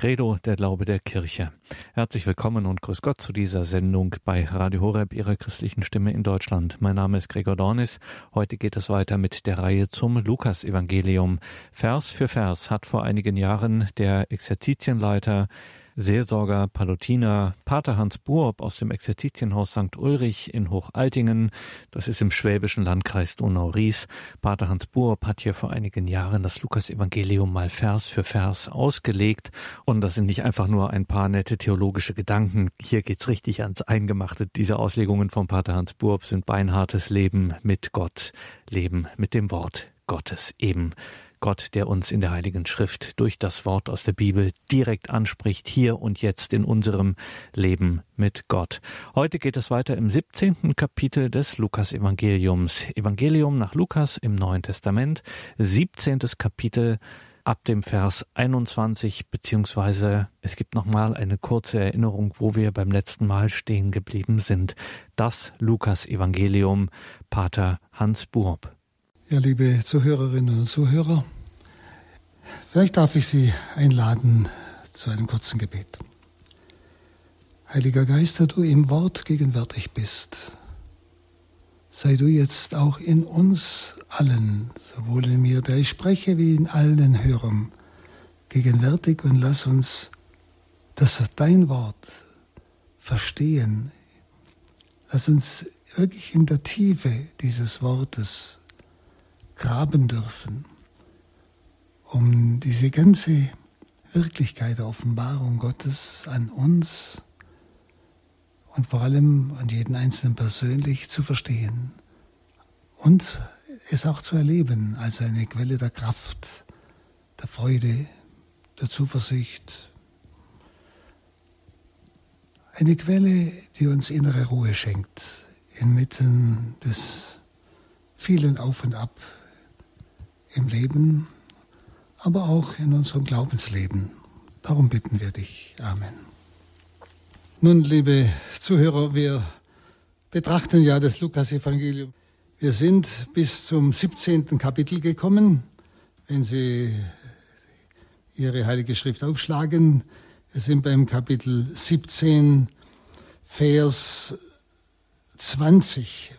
Credo, der Glaube der Kirche. Herzlich willkommen und grüß Gott zu dieser Sendung bei Radio Horeb, Ihrer christlichen Stimme in Deutschland. Mein Name ist Gregor Dornis. Heute geht es weiter mit der Reihe zum Lukas-Evangelium. Vers für Vers hat vor einigen Jahren der Exerzitienleiter Seelsorger, Palutiner, Pater Hans Buob aus dem Exerzitienhaus St. Ulrich in Hochaltingen. Das ist im schwäbischen Landkreis Donau-Ries. Pater Hans Buob hat hier vor einigen Jahren das Lukas-Evangelium mal Vers für Vers ausgelegt. Und das sind nicht einfach nur ein paar nette theologische Gedanken. Hier geht's richtig ans Eingemachte. Diese Auslegungen von Pater Hans Buob sind beinhartes Leben mit Gott, Leben mit dem Wort Gottes eben. Gott, der uns in der Heiligen Schrift durch das Wort aus der Bibel direkt anspricht, hier und jetzt in unserem Leben mit Gott. Heute geht es weiter im 17. Kapitel des Lukas-Evangeliums. Evangelium nach Lukas im Neuen Testament, 17. Kapitel ab dem Vers 21, beziehungsweise es gibt nochmal eine kurze Erinnerung, wo wir beim letzten Mal stehen geblieben sind. Das Lukas-Evangelium, Pater Hans Burb. Ja, liebe Zuhörerinnen und Zuhörer, vielleicht darf ich Sie einladen zu einem kurzen Gebet. Heiliger Geist, der du im Wort gegenwärtig bist, sei du jetzt auch in uns allen, sowohl in mir, der ich spreche, wie in allen Hörern, gegenwärtig und lass uns das dein Wort verstehen. Lass uns wirklich in der Tiefe dieses Wortes graben dürfen, um diese ganze Wirklichkeit der Offenbarung Gottes an uns und vor allem an jeden Einzelnen persönlich zu verstehen und es auch zu erleben als eine Quelle der Kraft, der Freude, der Zuversicht. Eine Quelle, die uns innere Ruhe schenkt inmitten des vielen Auf und Ab im Leben, aber auch in unserem Glaubensleben. Darum bitten wir dich. Amen. Nun, liebe Zuhörer, wir betrachten ja das Lukas-Evangelium. Wir sind bis zum 17. Kapitel gekommen. Wenn Sie Ihre Heilige Schrift aufschlagen, wir sind beim Kapitel 17, Vers 20.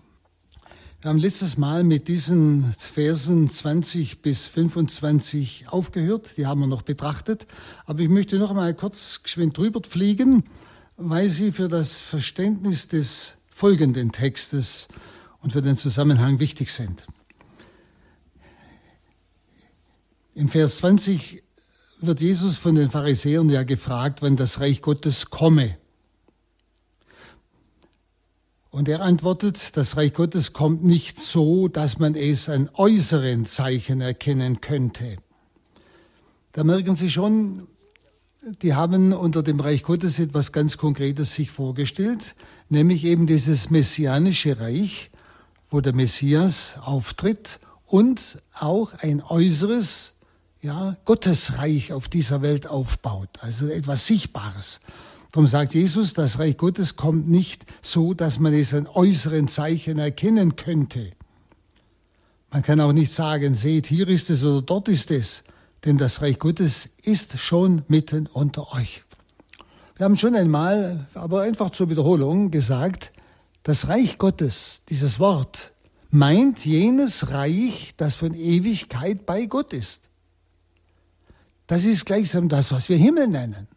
Wir haben letztes Mal mit diesen Versen 20 bis 25 aufgehört. Die haben wir noch betrachtet. Aber ich möchte noch einmal kurz geschwind drüber fliegen, weil sie für das Verständnis des folgenden Textes und für den Zusammenhang wichtig sind. Im Vers 20 wird Jesus von den Pharisäern ja gefragt, wann das Reich Gottes komme. Und er antwortet, das Reich Gottes kommt nicht so, dass man es an äußeren Zeichen erkennen könnte. Da merken Sie schon, die haben unter dem Reich Gottes etwas ganz Konkretes sich vorgestellt, nämlich eben dieses messianische Reich, wo der Messias auftritt und auch ein äußeres ja, Gottesreich auf dieser Welt aufbaut, also etwas Sichtbares. Darum sagt Jesus, das Reich Gottes kommt nicht so, dass man es an äußeren Zeichen erkennen könnte. Man kann auch nicht sagen, seht, hier ist es oder dort ist es, denn das Reich Gottes ist schon mitten unter euch. Wir haben schon einmal, aber einfach zur Wiederholung gesagt, das Reich Gottes, dieses Wort, meint jenes Reich, das von Ewigkeit bei Gott ist. Das ist gleichsam das, was wir Himmel nennen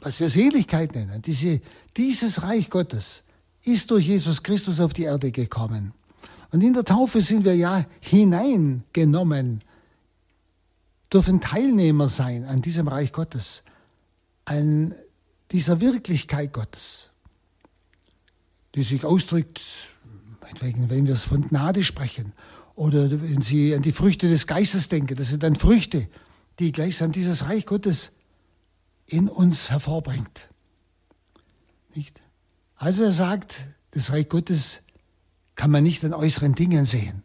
was wir Seligkeit nennen, diese, dieses Reich Gottes ist durch Jesus Christus auf die Erde gekommen. Und in der Taufe sind wir ja hineingenommen, dürfen Teilnehmer sein an diesem Reich Gottes, an dieser Wirklichkeit Gottes, die sich ausdrückt, wenn wir es von Gnade sprechen, oder wenn Sie an die Früchte des Geistes denken, das sind dann Früchte, die gleichsam dieses Reich Gottes in uns hervorbringt. Nicht? Also er sagt, das Reich Gottes kann man nicht an äußeren Dingen sehen.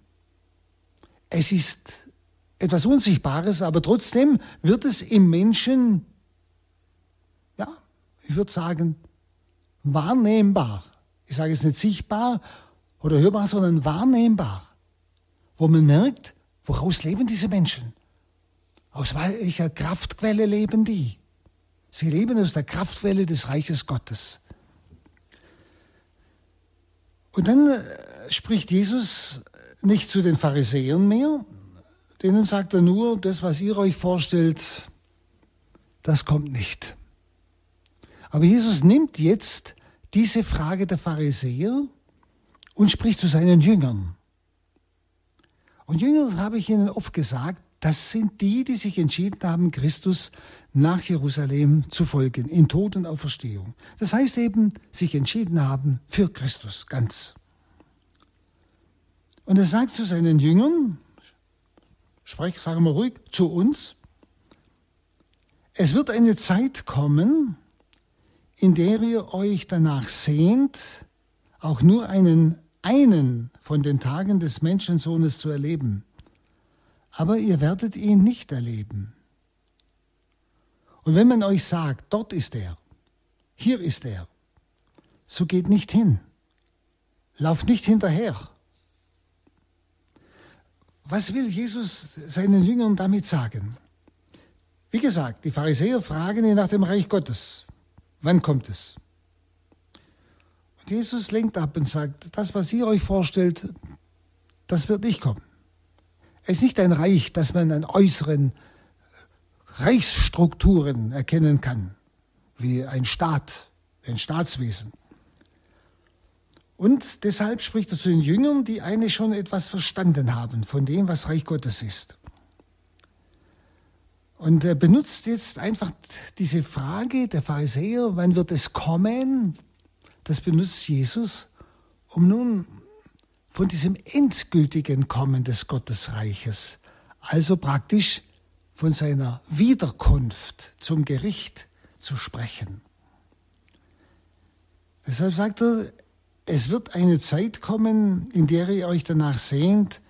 Es ist etwas Unsichtbares, aber trotzdem wird es im Menschen, ja, ich würde sagen, wahrnehmbar. Ich sage es nicht sichtbar oder hörbar, sondern wahrnehmbar. Wo man merkt, woraus leben diese Menschen? Aus welcher Kraftquelle leben die? Sie leben aus der Kraftquelle des Reiches Gottes. Und dann äh, spricht Jesus nicht zu den Pharisäern mehr, denen sagt er nur, das, was ihr euch vorstellt, das kommt nicht. Aber Jesus nimmt jetzt diese Frage der Pharisäer und spricht zu seinen Jüngern. Und Jünger, das habe ich Ihnen oft gesagt, das sind die, die sich entschieden haben, Christus nach Jerusalem zu folgen, in Tod und Auferstehung. Das heißt eben, sich entschieden haben für Christus ganz. Und er sagt zu seinen Jüngern, sprich, sagen wir ruhig, zu uns, es wird eine Zeit kommen, in der ihr euch danach sehnt, auch nur einen, einen von den Tagen des Menschensohnes zu erleben. Aber ihr werdet ihn nicht erleben. Und wenn man euch sagt, dort ist er, hier ist er, so geht nicht hin. Lauft nicht hinterher. Was will Jesus seinen Jüngern damit sagen? Wie gesagt, die Pharisäer fragen ihn nach dem Reich Gottes. Wann kommt es? Und Jesus lenkt ab und sagt, das, was ihr euch vorstellt, das wird nicht kommen. Es ist nicht ein Reich, das man an äußeren Reichsstrukturen erkennen kann, wie ein Staat, ein Staatswesen. Und deshalb spricht er zu den Jüngern, die eigentlich schon etwas verstanden haben von dem, was Reich Gottes ist. Und er benutzt jetzt einfach diese Frage der Pharisäer, wann wird es kommen? Das benutzt Jesus, um nun von diesem endgültigen Kommen des Gottesreiches, also praktisch von seiner Wiederkunft zum Gericht zu sprechen. Deshalb sagt er, es wird eine Zeit kommen, in der ihr euch danach sehnt,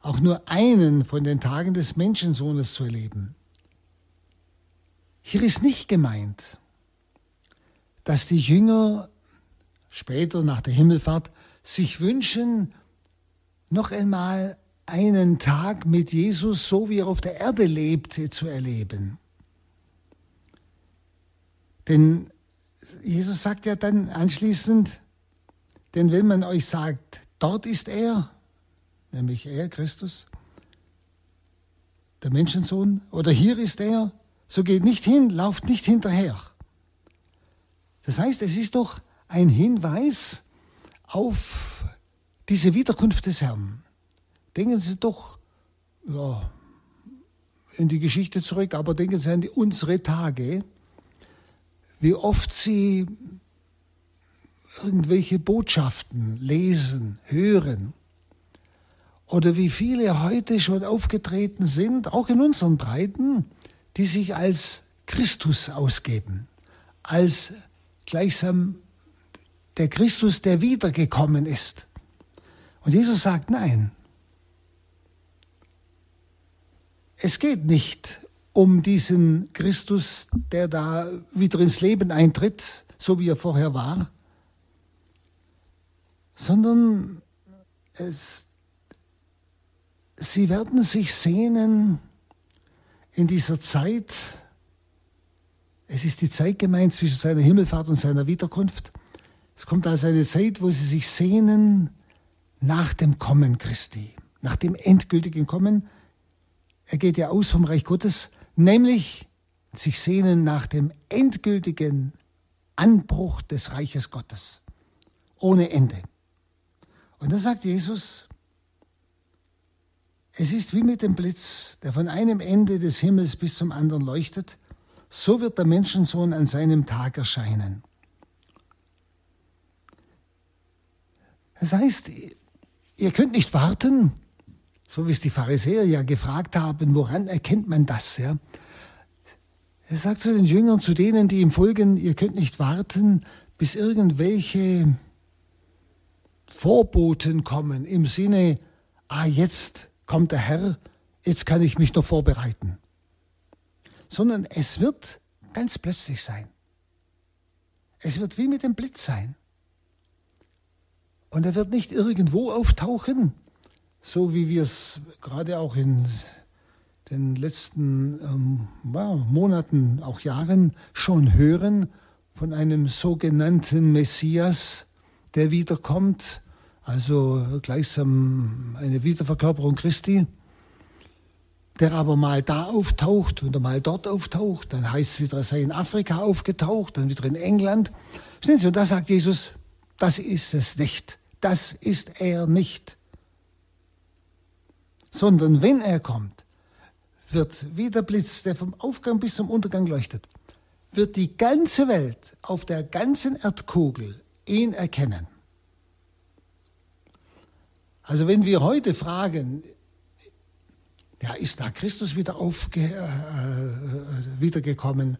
auch nur einen von den Tagen des Menschensohnes zu erleben. Hier ist nicht gemeint, dass die Jünger später nach der Himmelfahrt sich wünschen, noch einmal einen Tag mit Jesus, so wie er auf der Erde lebte, zu erleben. Denn Jesus sagt ja dann anschließend, denn wenn man euch sagt, dort ist er, nämlich er, Christus, der Menschensohn, oder hier ist er, so geht nicht hin, lauft nicht hinterher. Das heißt, es ist doch ein Hinweis auf diese Wiederkunft des Herrn. Denken Sie doch ja, in die Geschichte zurück, aber denken Sie an die, unsere Tage, wie oft Sie irgendwelche Botschaften lesen, hören. Oder wie viele heute schon aufgetreten sind, auch in unseren Breiten, die sich als Christus ausgeben, als gleichsam der Christus, der wiedergekommen ist. Und Jesus sagt, nein, es geht nicht um diesen Christus, der da wieder ins Leben eintritt, so wie er vorher war, sondern es, sie werden sich sehnen in dieser Zeit, es ist die Zeit gemeint zwischen seiner Himmelfahrt und seiner Wiederkunft, es kommt also eine Zeit, wo sie sich sehnen nach dem Kommen Christi, nach dem endgültigen Kommen. Er geht ja aus vom Reich Gottes, nämlich sich sehnen nach dem endgültigen Anbruch des Reiches Gottes, ohne Ende. Und da sagt Jesus, es ist wie mit dem Blitz, der von einem Ende des Himmels bis zum anderen leuchtet, so wird der Menschensohn an seinem Tag erscheinen. Das heißt, ihr könnt nicht warten, so wie es die Pharisäer ja gefragt haben, woran erkennt man das? Ja? Er sagt zu den Jüngern, zu denen, die ihm folgen, ihr könnt nicht warten, bis irgendwelche Vorboten kommen im Sinne, ah, jetzt kommt der Herr, jetzt kann ich mich noch vorbereiten. Sondern es wird ganz plötzlich sein. Es wird wie mit dem Blitz sein. Und er wird nicht irgendwo auftauchen, so wie wir es gerade auch in, den letzten ähm, ja, Monaten, auch Jahren schon hören von einem sogenannten Messias, der wiederkommt, also gleichsam eine Wiederverkörperung Christi, der aber mal da auftaucht und mal dort auftaucht, dann heißt es wieder, er sei in Afrika aufgetaucht, dann wieder in England. Verstehen Sie, und da sagt Jesus, das ist es nicht, das ist er nicht. Sondern wenn er kommt, wird wie der Blitz, der vom Aufgang bis zum Untergang leuchtet, wird die ganze Welt auf der ganzen Erdkugel ihn erkennen. Also wenn wir heute fragen, ja, ist da Christus wieder aufge, äh, wiedergekommen?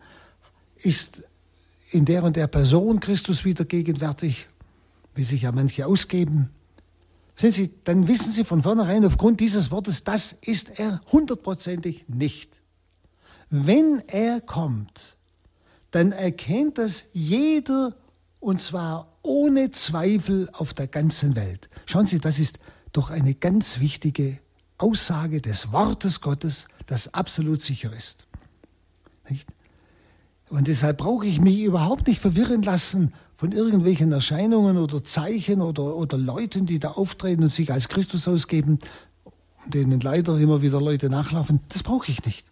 Ist in der und der Person Christus wieder gegenwärtig, wie sich ja manche ausgeben? Sehen Sie, dann wissen Sie von vornherein aufgrund dieses Wortes, das ist er hundertprozentig nicht. Wenn er kommt, dann erkennt das jeder und zwar ohne Zweifel auf der ganzen Welt. Schauen Sie, das ist doch eine ganz wichtige Aussage des Wortes Gottes, das absolut sicher ist. Nicht? Und deshalb brauche ich mich überhaupt nicht verwirren lassen von irgendwelchen Erscheinungen oder Zeichen oder, oder Leuten, die da auftreten und sich als Christus ausgeben, denen leider immer wieder Leute nachlaufen. Das brauche ich nicht.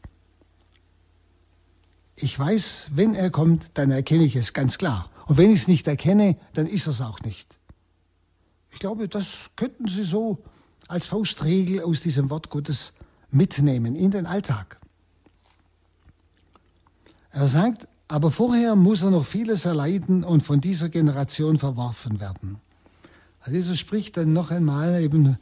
Ich weiß, wenn er kommt, dann erkenne ich es ganz klar. Und wenn ich es nicht erkenne, dann ist es auch nicht. Ich glaube, das könnten Sie so als Faustregel aus diesem Wort Gottes mitnehmen in den Alltag. Er sagt, aber vorher muss er noch vieles erleiden und von dieser Generation verworfen werden. Also Jesus spricht dann noch einmal eben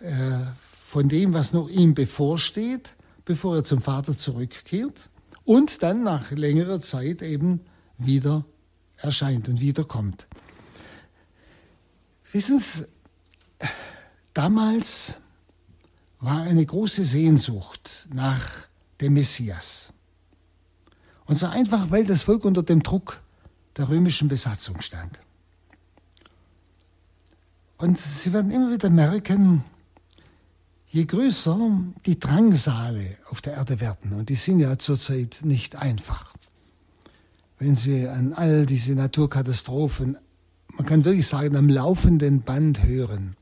äh, von dem, was noch ihm bevorsteht, bevor er zum Vater zurückkehrt und dann nach längerer Zeit eben wieder erscheint und wiederkommt. Wissen Sie, Damals war eine große Sehnsucht nach dem Messias. Und zwar einfach, weil das Volk unter dem Druck der römischen Besatzung stand. Und Sie werden immer wieder merken, je größer die Drangsale auf der Erde werden, und die sind ja zurzeit nicht einfach, wenn Sie an all diese Naturkatastrophen, man kann wirklich sagen, am laufenden Band hören,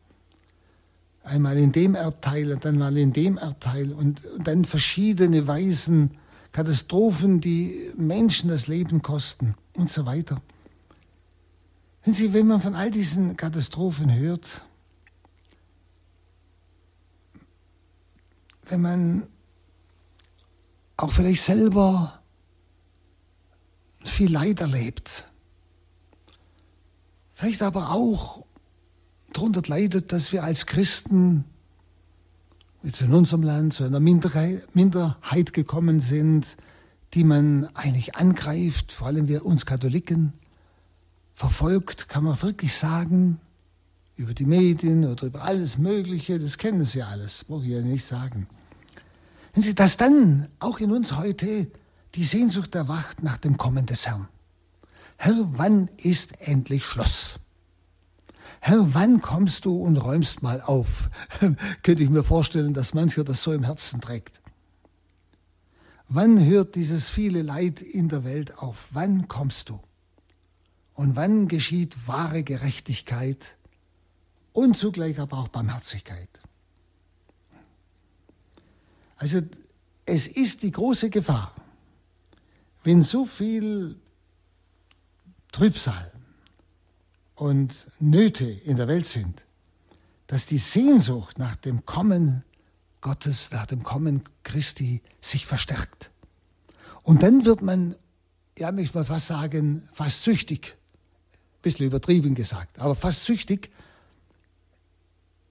einmal in dem Erdteil und dann mal in dem Erdteil und, und dann verschiedene Weisen, Katastrophen, die Menschen das Leben kosten und so weiter. Wenn Sie, wenn man von all diesen Katastrophen hört, wenn man auch vielleicht selber viel Leid erlebt, vielleicht aber auch darunter leidet, dass wir als Christen jetzt in unserem Land zu einer Minderheit gekommen sind, die man eigentlich angreift, vor allem wir uns Katholiken, verfolgt, kann man wirklich sagen, über die Medien oder über alles Mögliche, das kennen Sie alles, brauche ich ja nicht sagen. Wenn Sie das dann auch in uns heute die Sehnsucht erwacht nach dem Kommen des Herrn. Herr, wann ist endlich Schluss? Herr, wann kommst du und räumst mal auf? Könnte ich mir vorstellen, dass mancher das so im Herzen trägt. Wann hört dieses viele Leid in der Welt auf? Wann kommst du? Und wann geschieht wahre Gerechtigkeit und zugleich aber auch Barmherzigkeit? Also es ist die große Gefahr, wenn so viel Trübsal, und Nöte in der Welt sind, dass die Sehnsucht nach dem Kommen Gottes, nach dem Kommen Christi sich verstärkt. Und dann wird man, ja, möchte mal fast sagen, fast süchtig, ein bisschen übertrieben gesagt, aber fast süchtig,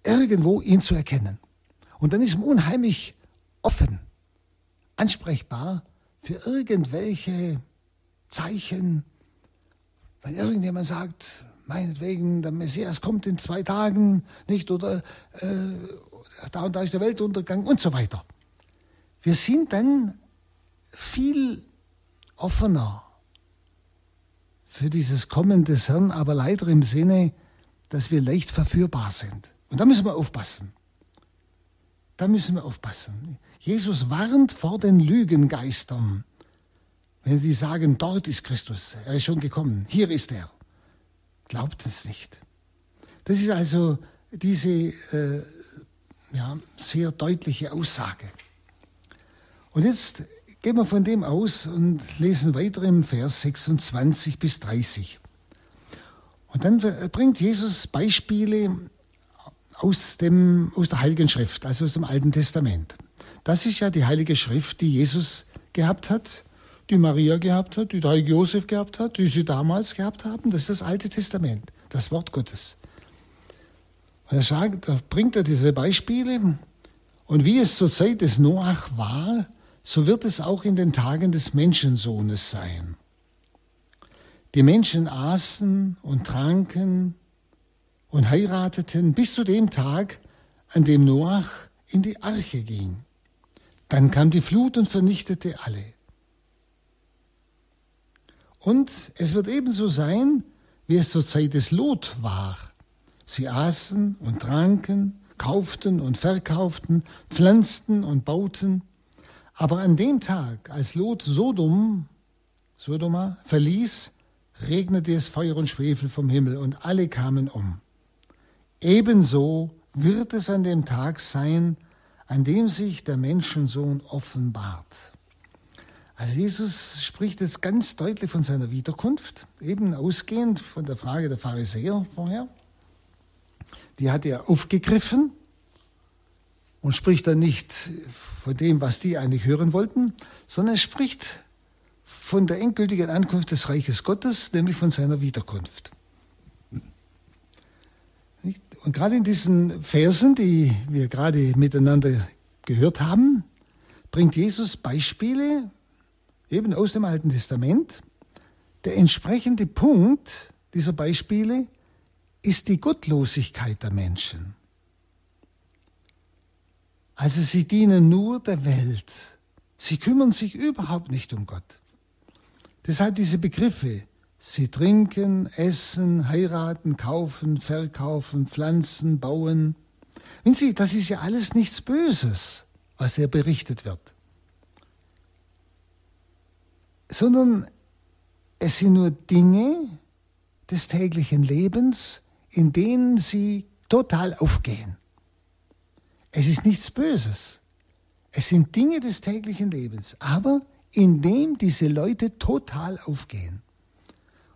irgendwo ihn zu erkennen. Und dann ist man unheimlich offen, ansprechbar für irgendwelche Zeichen, wenn irgendjemand sagt, meinetwegen, der Messias kommt in zwei Tagen, nicht, oder äh, da und da ist der Weltuntergang und so weiter. Wir sind dann viel offener für dieses Kommen des Herrn, aber leider im Sinne, dass wir leicht verführbar sind. Und da müssen wir aufpassen. da müssen wir aufpassen. Jesus warnt vor den Lügengeistern. Wenn sie sagen, dort ist Christus, er ist schon gekommen, hier ist er. Glaubt es nicht. Das ist also diese äh, ja, sehr deutliche Aussage. Und jetzt gehen wir von dem aus und lesen weiter im Vers 26 bis 30. Und dann bringt Jesus Beispiele aus, dem, aus der Heiligen Schrift, also aus dem Alten Testament. Das ist ja die Heilige Schrift, die Jesus gehabt hat, die Maria gehabt hat, die Heilige Josef gehabt hat, die sie damals gehabt haben. Das ist das Alte Testament, das Wort Gottes. Und er sagt, da bringt er diese Beispiele. Und wie es zur Zeit des Noach war, so wird es auch in den Tagen des Menschensohnes sein. Die Menschen aßen und tranken und heirateten bis zu dem Tag, an dem Noach in die Arche ging. Dann kam die Flut und vernichtete alle. Und es wird ebenso sein, wie es zur Zeit des Lot war. Sie aßen und tranken, kauften und verkauften, pflanzten und bauten. Aber an dem Tag, als Lot Sodom, Sodoma verließ, regnete es Feuer und Schwefel vom Himmel und alle kamen um. Ebenso wird es an dem Tag sein, an dem sich der Menschensohn offenbart. Also Jesus spricht jetzt ganz deutlich von seiner Wiederkunft, eben ausgehend von der Frage der Pharisäer vorher. Die hat er aufgegriffen und spricht dann nicht von dem, was die eigentlich hören wollten, sondern er spricht von der endgültigen Ankunft des Reiches Gottes, nämlich von seiner Wiederkunft. Und gerade in diesen Versen, die wir gerade miteinander gehört haben, bringt Jesus Beispiele, eben aus dem Alten Testament. Der entsprechende Punkt dieser Beispiele ist die Gottlosigkeit der Menschen. Also sie dienen nur der Welt. Sie kümmern sich überhaupt nicht um Gott. Deshalb diese Begriffe Sie trinken, essen, heiraten, kaufen, verkaufen, pflanzen, bauen. Wenn Sie, das ist ja alles nichts Böses, was hier berichtet wird. Sondern es sind nur Dinge des täglichen Lebens, in denen sie total aufgehen. Es ist nichts Böses. Es sind Dinge des täglichen Lebens, aber in dem diese Leute total aufgehen.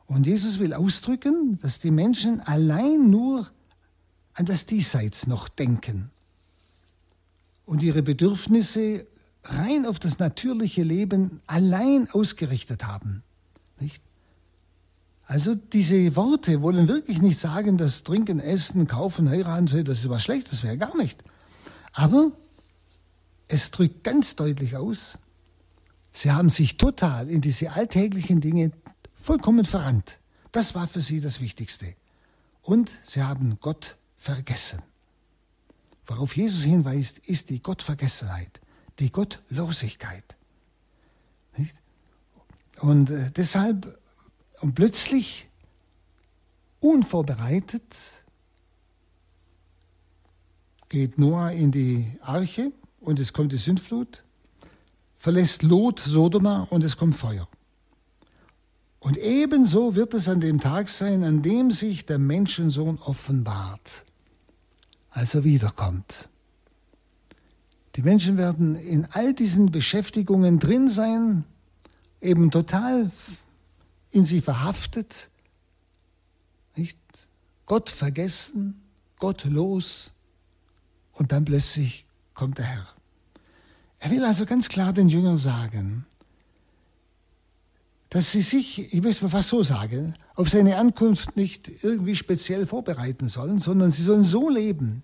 Und Jesus will ausdrücken, dass die Menschen allein nur an das Diesseits noch denken und ihre Bedürfnisse rein auf das natürliche Leben allein ausgerichtet haben. Nicht? Also diese Worte wollen wirklich nicht sagen, dass Trinken, Essen, Kaufen, Heiraten, das ist was Schlechtes wäre, gar nicht. Aber es drückt ganz deutlich aus, sie haben sich total in diese alltäglichen Dinge vollkommen verrannt. Das war für sie das Wichtigste. Und sie haben Gott vergessen. Worauf Jesus hinweist, ist die Gottvergessenheit, die Gottlosigkeit. Nicht? Und äh, deshalb, und plötzlich, unvorbereitet, geht Noah in die Arche und es kommt die Sündflut, verlässt Lot Sodoma und es kommt Feuer. Und ebenso wird es an dem Tag sein, an dem sich der Menschensohn offenbart, als er wiederkommt. Die Menschen werden in all diesen Beschäftigungen drin sein, eben total in sie verhaftet, nicht? Gott vergessen, Gott los und dann plötzlich kommt der Herr. Er will also ganz klar den Jüngern sagen, dass sie sich, ich möchte mal fast so sagen, auf seine Ankunft nicht irgendwie speziell vorbereiten sollen, sondern sie sollen so leben,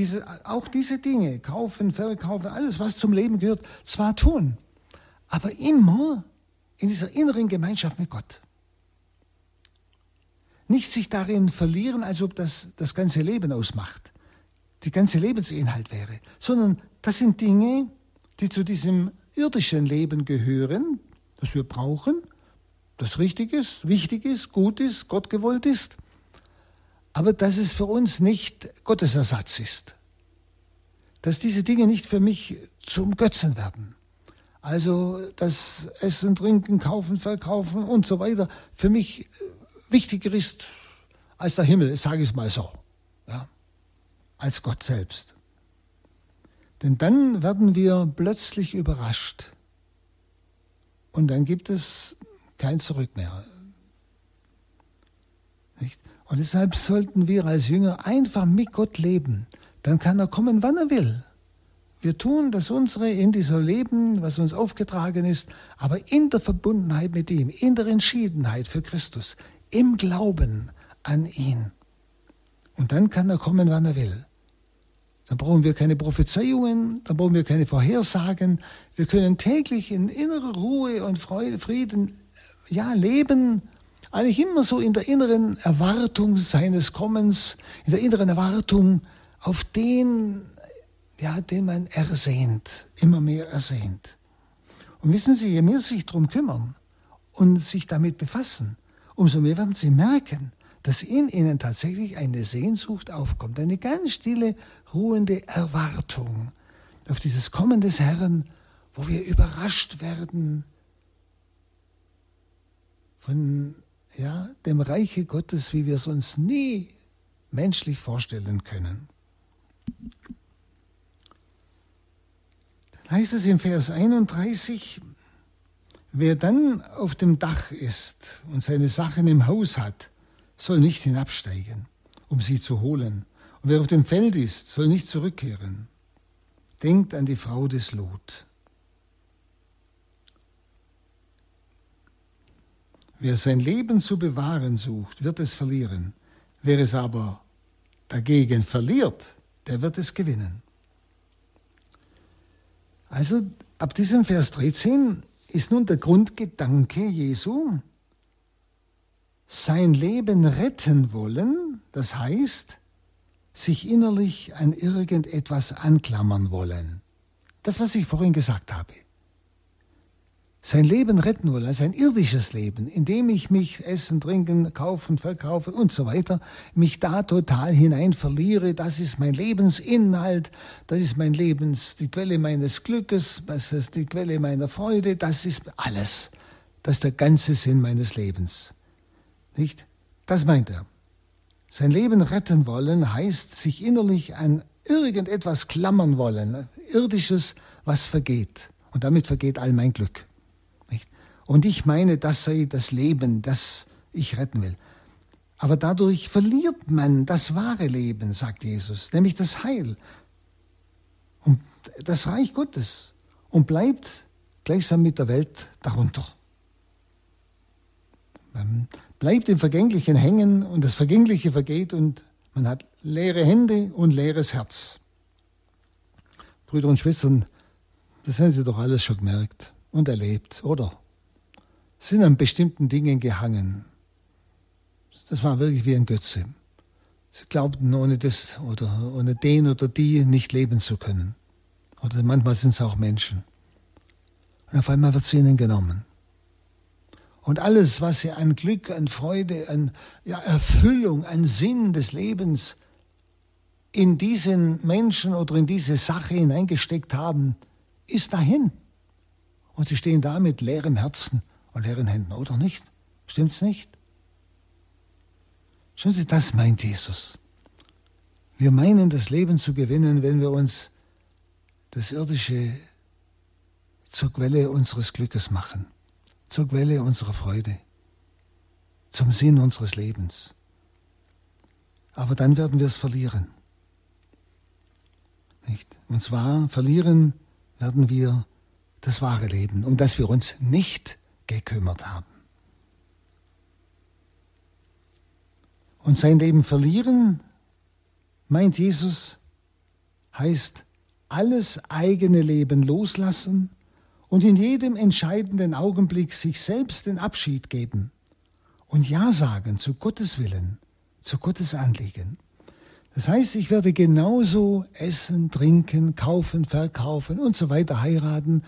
diese, auch diese Dinge, kaufen, verkaufen, alles, was zum Leben gehört, zwar tun, aber immer in dieser inneren Gemeinschaft mit Gott. Nicht sich darin verlieren, als ob das das ganze Leben ausmacht, die ganze Lebensinhalt wäre, sondern das sind Dinge, die zu diesem irdischen Leben gehören, das wir brauchen, das richtig ist, wichtig ist, gut ist, Gott gewollt ist, aber dass es für uns nicht Gottes Ersatz ist. dass diese Dinge nicht für mich zum Götzen werden. Also das Essen, Trinken, Kaufen, Verkaufen und so weiter für mich wichtiger ist als der Himmel, sage ich es mal so, ja, als Gott selbst. Denn dann werden wir plötzlich überrascht und dann gibt es kein Zurück mehr. Nicht? Und deshalb sollten wir als Jünger einfach mit Gott leben. Dann kann er kommen, wann er will. Wir tun das unsere in dieser Leben, was uns aufgetragen ist, aber in der Verbundenheit mit ihm, in der Entschiedenheit für Christus, im Glauben an ihn. Und dann kann er kommen, wann er will. Dann brauchen wir keine Prophezeiungen, dann brauchen wir keine Vorhersagen. Wir können täglich in innerer Ruhe und Freude, Frieden, ja, leben. Eigentlich immer so in der inneren Erwartung seines Kommens, in der inneren Erwartung auf den, ja, den man ersehnt, immer mehr ersehnt. Und wissen Sie, je mehr Sie sich darum kümmern und sich damit befassen, umso mehr werden Sie merken, dass in Ihnen tatsächlich eine Sehnsucht aufkommt, eine ganz stille, ruhende Erwartung auf dieses Kommen des Herrn, wo wir überrascht werden von ja, dem Reiche Gottes, wie wir es uns nie menschlich vorstellen können. Dann heißt es im Vers 31, wer dann auf dem Dach ist und seine Sachen im Haus hat, soll nicht hinabsteigen, um sie zu holen. Und wer auf dem Feld ist, soll nicht zurückkehren. Denkt an die Frau des Lot. Wer sein Leben zu bewahren sucht, wird es verlieren. Wer es aber dagegen verliert, der wird es gewinnen. Also ab diesem Vers 13 ist nun der Grundgedanke Jesu, sein Leben retten wollen, das heißt, sich innerlich an irgendetwas anklammern wollen. Das, was ich vorhin gesagt habe sein Leben retten wollen, also ein irdisches Leben, in dem ich mich essen, trinken, kaufen, verkaufe und so weiter, mich da total hinein verliere, das ist mein Lebensinhalt, das ist mein Lebens, die Quelle meines Glückes, das ist die Quelle meiner Freude, das ist alles. Das ist der ganze Sinn meines Lebens. Nicht? Das meint er. Sein Leben retten wollen heißt sich innerlich an irgendetwas klammern wollen, irdisches, was vergeht. Und damit vergeht all mein Glück. Und ich meine, das sei das Leben, das ich retten will. Aber dadurch verliert man das wahre Leben, sagt Jesus, nämlich das Heil und das Reich Gottes und bleibt gleichsam mit der Welt darunter. Man bleibt im Vergänglichen hängen und das Vergängliche vergeht und man hat leere Hände und leeres Herz. Brüder und Schwestern, das haben Sie doch alles schon gemerkt und erlebt, oder? Sind an bestimmten Dingen gehangen. Das war wirklich wie ein Götze. Sie glaubten, ohne das oder ohne den oder die nicht leben zu können. Oder manchmal sind es auch Menschen. Und auf einmal wird es ihnen genommen. Und alles, was sie an Glück, an Freude, an ja, Erfüllung, an Sinn des Lebens in diesen Menschen oder in diese Sache hineingesteckt haben, ist dahin. Und sie stehen da mit leerem Herzen und leeren Händen, oder nicht? Stimmt's nicht? Schauen Sie, das meint Jesus. Wir meinen, das Leben zu gewinnen, wenn wir uns das Irdische zur Quelle unseres Glückes machen, zur Quelle unserer Freude, zum Sinn unseres Lebens. Aber dann werden wir es verlieren. Nicht? Und zwar verlieren werden wir das wahre Leben, um das wir uns nicht gekümmert haben. Und sein Leben verlieren, meint Jesus, heißt alles eigene Leben loslassen und in jedem entscheidenden Augenblick sich selbst den Abschied geben und Ja sagen zu Gottes Willen, zu Gottes Anliegen. Das heißt, ich werde genauso essen, trinken, kaufen, verkaufen und so weiter heiraten,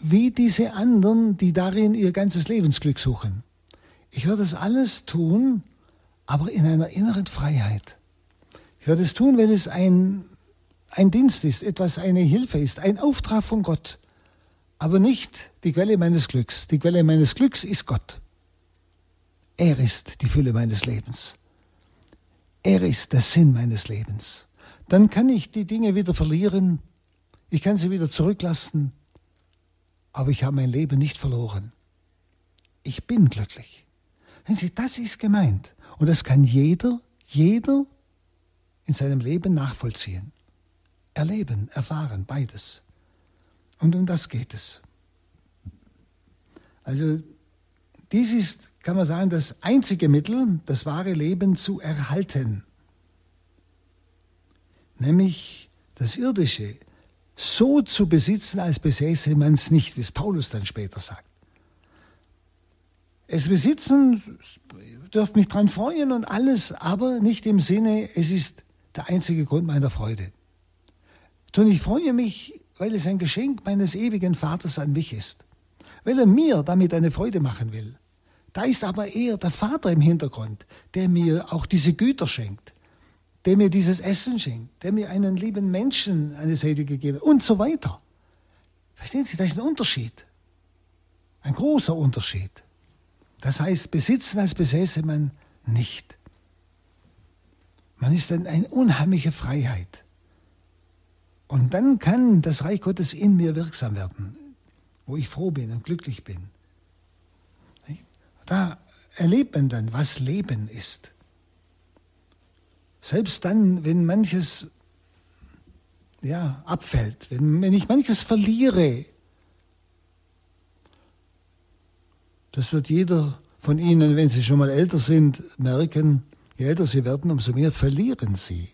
wie diese anderen, die darin ihr ganzes Lebensglück suchen. Ich werde es alles tun, aber in einer inneren Freiheit. Ich werde es tun, wenn es ein ein Dienst ist, etwas eine Hilfe ist, ein Auftrag von Gott, aber nicht die Quelle meines Glücks. Die Quelle meines Glücks ist Gott. Er ist die Fülle meines Lebens. Er ist der Sinn meines Lebens. Dann kann ich die Dinge wieder verlieren, ich kann sie wieder zurücklassen, aber ich habe mein Leben nicht verloren. Ich bin glücklich. Sie, das ist gemeint. Und das kann jeder, jeder in seinem Leben nachvollziehen. Erleben, erfahren, beides. Und um das geht es. Also dies ist, kann man sagen, das einzige Mittel, das wahre Leben zu erhalten. Nämlich das Irdische so zu besitzen, als besäße man es nicht, wie es Paulus dann später sagt. Es besitzen, dürft mich dran freuen und alles, aber nicht im Sinne, es ist der einzige Grund meiner Freude. Und ich freue mich, weil es ein Geschenk meines ewigen Vaters an mich ist, weil er mir damit eine Freude machen will. Da ist aber eher der Vater im Hintergrund, der mir auch diese Güter schenkt, der mir dieses Essen schenkt, der mir einen lieben Menschen eine Seite gegeben und so weiter. Verstehen Sie, das ist ein Unterschied. Ein großer Unterschied. Das heißt, besitzen als besäße man nicht. Man ist dann eine unheimliche Freiheit. Und dann kann das Reich Gottes in mir wirksam werden, wo ich froh bin und glücklich bin. Da erlebt man dann, was Leben ist. Selbst dann, wenn manches ja, abfällt, wenn, wenn ich manches verliere, das wird jeder von Ihnen, wenn Sie schon mal älter sind, merken, je älter Sie werden, umso mehr verlieren Sie.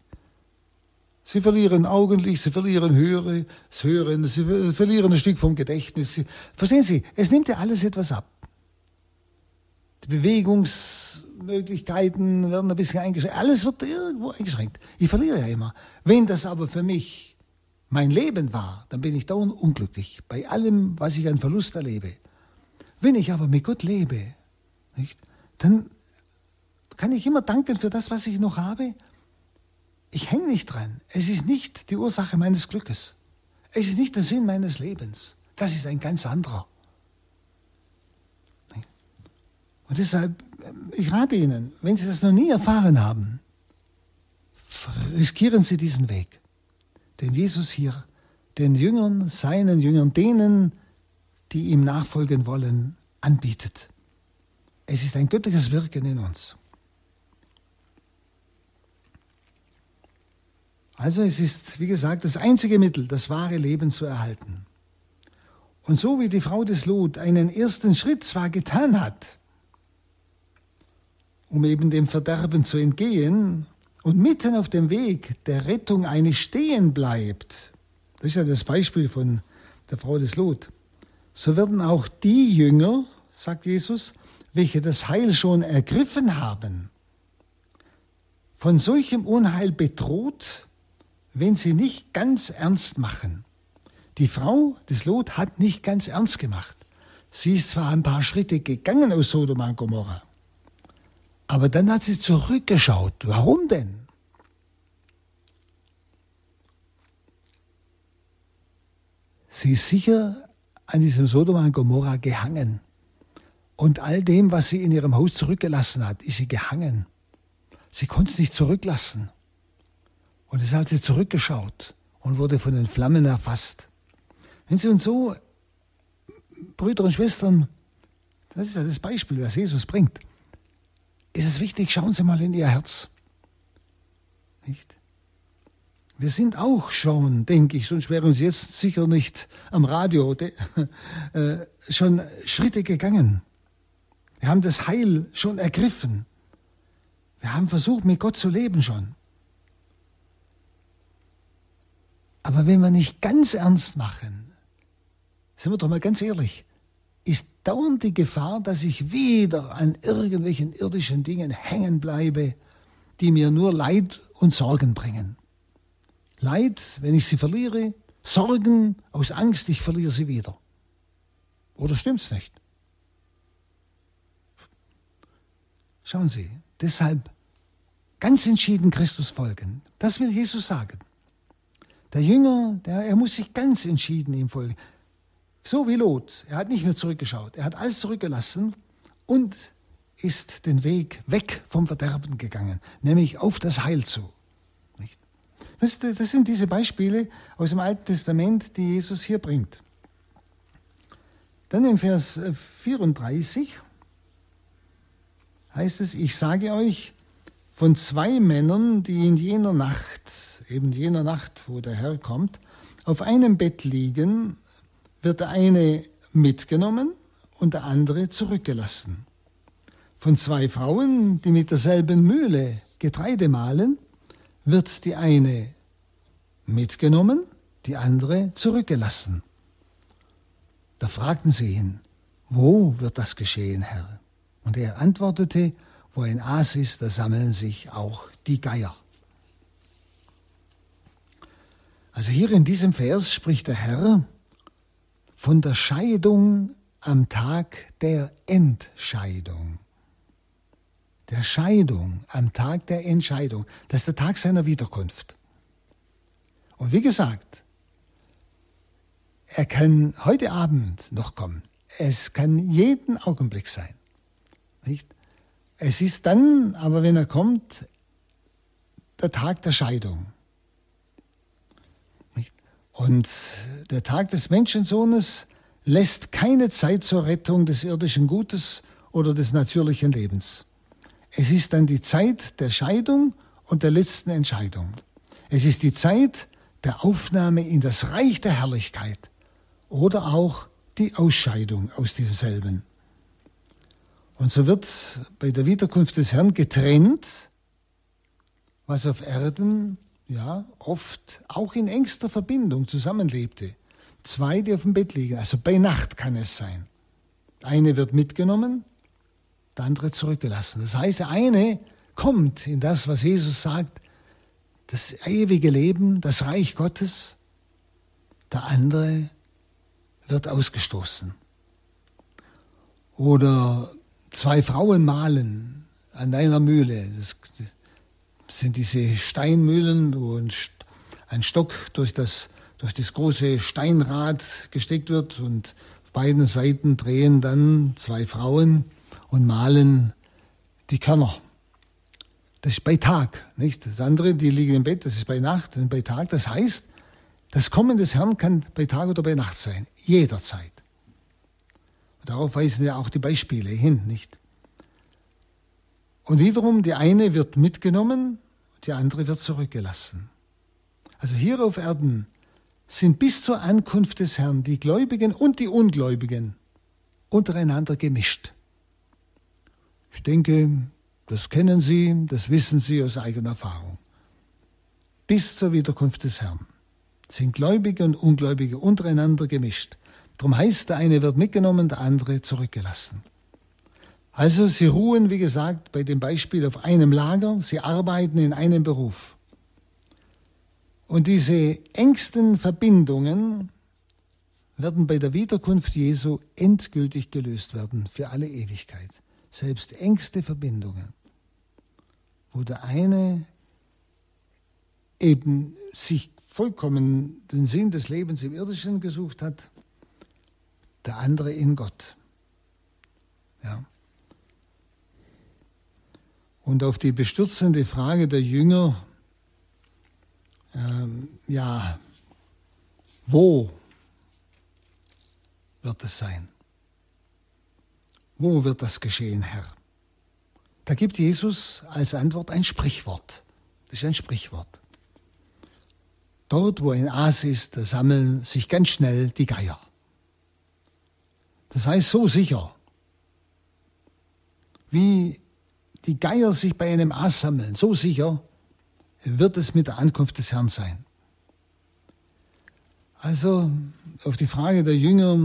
Sie verlieren Augenlicht, sie verlieren Hören, sie verlieren ein Stück vom Gedächtnis. Verstehen Sie, es nimmt ja alles etwas ab. Die Bewegungsmöglichkeiten werden ein bisschen eingeschränkt. Alles wird irgendwo eingeschränkt. Ich verliere ja immer. Wenn das aber für mich mein Leben war, dann bin ich dauernd unglücklich bei allem, was ich an Verlust erlebe. Wenn ich aber mit Gott lebe, nicht, dann kann ich immer danken für das, was ich noch habe ich hänge nicht dran. Es ist nicht die Ursache meines Glückes. Es ist nicht der Sinn meines Lebens. Das ist ein ganz anderer. Und deshalb, ich rate Ihnen, wenn Sie das noch nie erfahren haben, riskieren Sie diesen Weg. Den Jesus hier den Jüngern, seinen Jüngern, denen, die ihm nachfolgen wollen, anbietet. Es ist ein göttliches Wirken in uns. Also es ist, wie gesagt, das einzige Mittel, das wahre Leben zu erhalten. Und so wie die Frau des Lot einen ersten Schritt zwar getan hat, um eben dem Verderben zu entgehen, und mitten auf dem Weg der Rettung eine stehen bleibt, das ist ja das Beispiel von der Frau des Lot, so werden auch die Jünger, sagt Jesus, welche das Heil schon ergriffen haben, von solchem Unheil bedroht, wenn sie nicht ganz ernst machen. Die Frau des Lot hat nicht ganz ernst gemacht. Sie ist zwar ein paar Schritte gegangen aus Sodom und Gomorra, aber dann hat sie zurückgeschaut. Warum denn? Sie ist sicher an diesem Sodom und Gomorra gehangen. Und all dem, was sie in ihrem Haus zurückgelassen hat, ist sie gehangen. Sie konnte es nicht zurücklassen. Und es hat sie zurückgeschaut und wurde von den Flammen erfasst. Wenn Sie uns so, Brüder und Schwestern, das ist ja das Beispiel, das Jesus bringt, ist es wichtig, schauen Sie mal in Ihr Herz. Nicht? Wir sind auch schon, denke ich, sonst wären Sie jetzt sicher nicht am Radio, de, äh, schon Schritte gegangen. Wir haben das Heil schon ergriffen. Wir haben versucht, mit Gott zu leben schon. Aber wenn wir nicht ganz ernst machen, sind wir doch mal ganz ehrlich, ist dauernd die Gefahr, dass ich wieder an irgendwelchen irdischen Dingen hängen bleibe, die mir nur Leid und Sorgen bringen. Leid, wenn ich sie verliere, Sorgen aus Angst, ich verliere sie wieder. Oder stimmt's nicht? Schauen Sie, deshalb ganz entschieden Christus folgen. Das will Jesus sagen. Der Jünger, der, er muss sich ganz entschieden ihm folgen. So wie Lot. Er hat nicht mehr zurückgeschaut. Er hat alles zurückgelassen und ist den Weg weg vom Verderben gegangen, nämlich auf das Heil zu. Das, das sind diese Beispiele aus dem Alten Testament, die Jesus hier bringt. Dann in Vers 34 heißt es, ich sage euch, von zwei Männern, die in jener Nacht, eben jener Nacht, wo der Herr kommt, auf einem Bett liegen, wird der eine mitgenommen und der andere zurückgelassen. Von zwei Frauen, die mit derselben Mühle Getreide mahlen, wird die eine mitgenommen, die andere zurückgelassen. Da fragten sie ihn, wo wird das geschehen, Herr? Und er antwortete, wo ein Aas ist, da sammeln sich auch die Geier. Also hier in diesem Vers spricht der Herr von der Scheidung am Tag der Entscheidung. Der Scheidung am Tag der Entscheidung. Das ist der Tag seiner Wiederkunft. Und wie gesagt, er kann heute Abend noch kommen. Es kann jeden Augenblick sein. Nicht? Es ist dann, aber wenn er kommt, der Tag der Scheidung. Und der Tag des Menschensohnes lässt keine Zeit zur Rettung des irdischen Gutes oder des natürlichen Lebens. Es ist dann die Zeit der Scheidung und der letzten Entscheidung. Es ist die Zeit der Aufnahme in das Reich der Herrlichkeit oder auch die Ausscheidung aus demselben. Und so wird bei der Wiederkunft des Herrn getrennt, was auf Erden ja oft auch in engster Verbindung zusammenlebte. Zwei, die auf dem Bett liegen, also bei Nacht kann es sein. eine wird mitgenommen, der andere zurückgelassen. Das heißt, der eine kommt in das, was Jesus sagt, das ewige Leben, das Reich Gottes, der andere wird ausgestoßen. Oder zwei Frauen malen an einer Mühle. Das sind diese Steinmühlen, wo ein Stock durch das, durch das große Steinrad gesteckt wird und auf beiden Seiten drehen dann zwei Frauen und malen die Körner. Das ist bei Tag, nicht? Das andere, die liegen im Bett, das ist bei Nacht und bei Tag. Das heißt, das Kommen des Herrn kann bei Tag oder bei Nacht sein, jederzeit. Und darauf weisen ja auch die Beispiele hin, nicht? Und wiederum, die eine wird mitgenommen, die andere wird zurückgelassen. Also hier auf Erden sind bis zur Ankunft des Herrn die Gläubigen und die Ungläubigen untereinander gemischt. Ich denke, das kennen Sie, das wissen Sie aus eigener Erfahrung. Bis zur Wiederkunft des Herrn sind Gläubige und Ungläubige untereinander gemischt. Darum heißt, der eine wird mitgenommen, der andere zurückgelassen. Also sie ruhen, wie gesagt, bei dem Beispiel auf einem Lager, sie arbeiten in einem Beruf. Und diese engsten Verbindungen werden bei der Wiederkunft Jesu endgültig gelöst werden für alle Ewigkeit. Selbst engste Verbindungen, wo der eine eben sich vollkommen den Sinn des Lebens im Irdischen gesucht hat, der andere in Gott. Ja. Und auf die bestürzende Frage der Jünger, ähm, ja, wo wird es sein? Wo wird das geschehen, Herr? Da gibt Jesus als Antwort ein Sprichwort. Das ist ein Sprichwort. Dort, wo ein Aas ist, da sammeln sich ganz schnell die Geier. Das heißt so sicher, wie die Geier sich bei einem Aas sammeln, so sicher wird es mit der Ankunft des Herrn sein. Also auf die Frage der Jünger,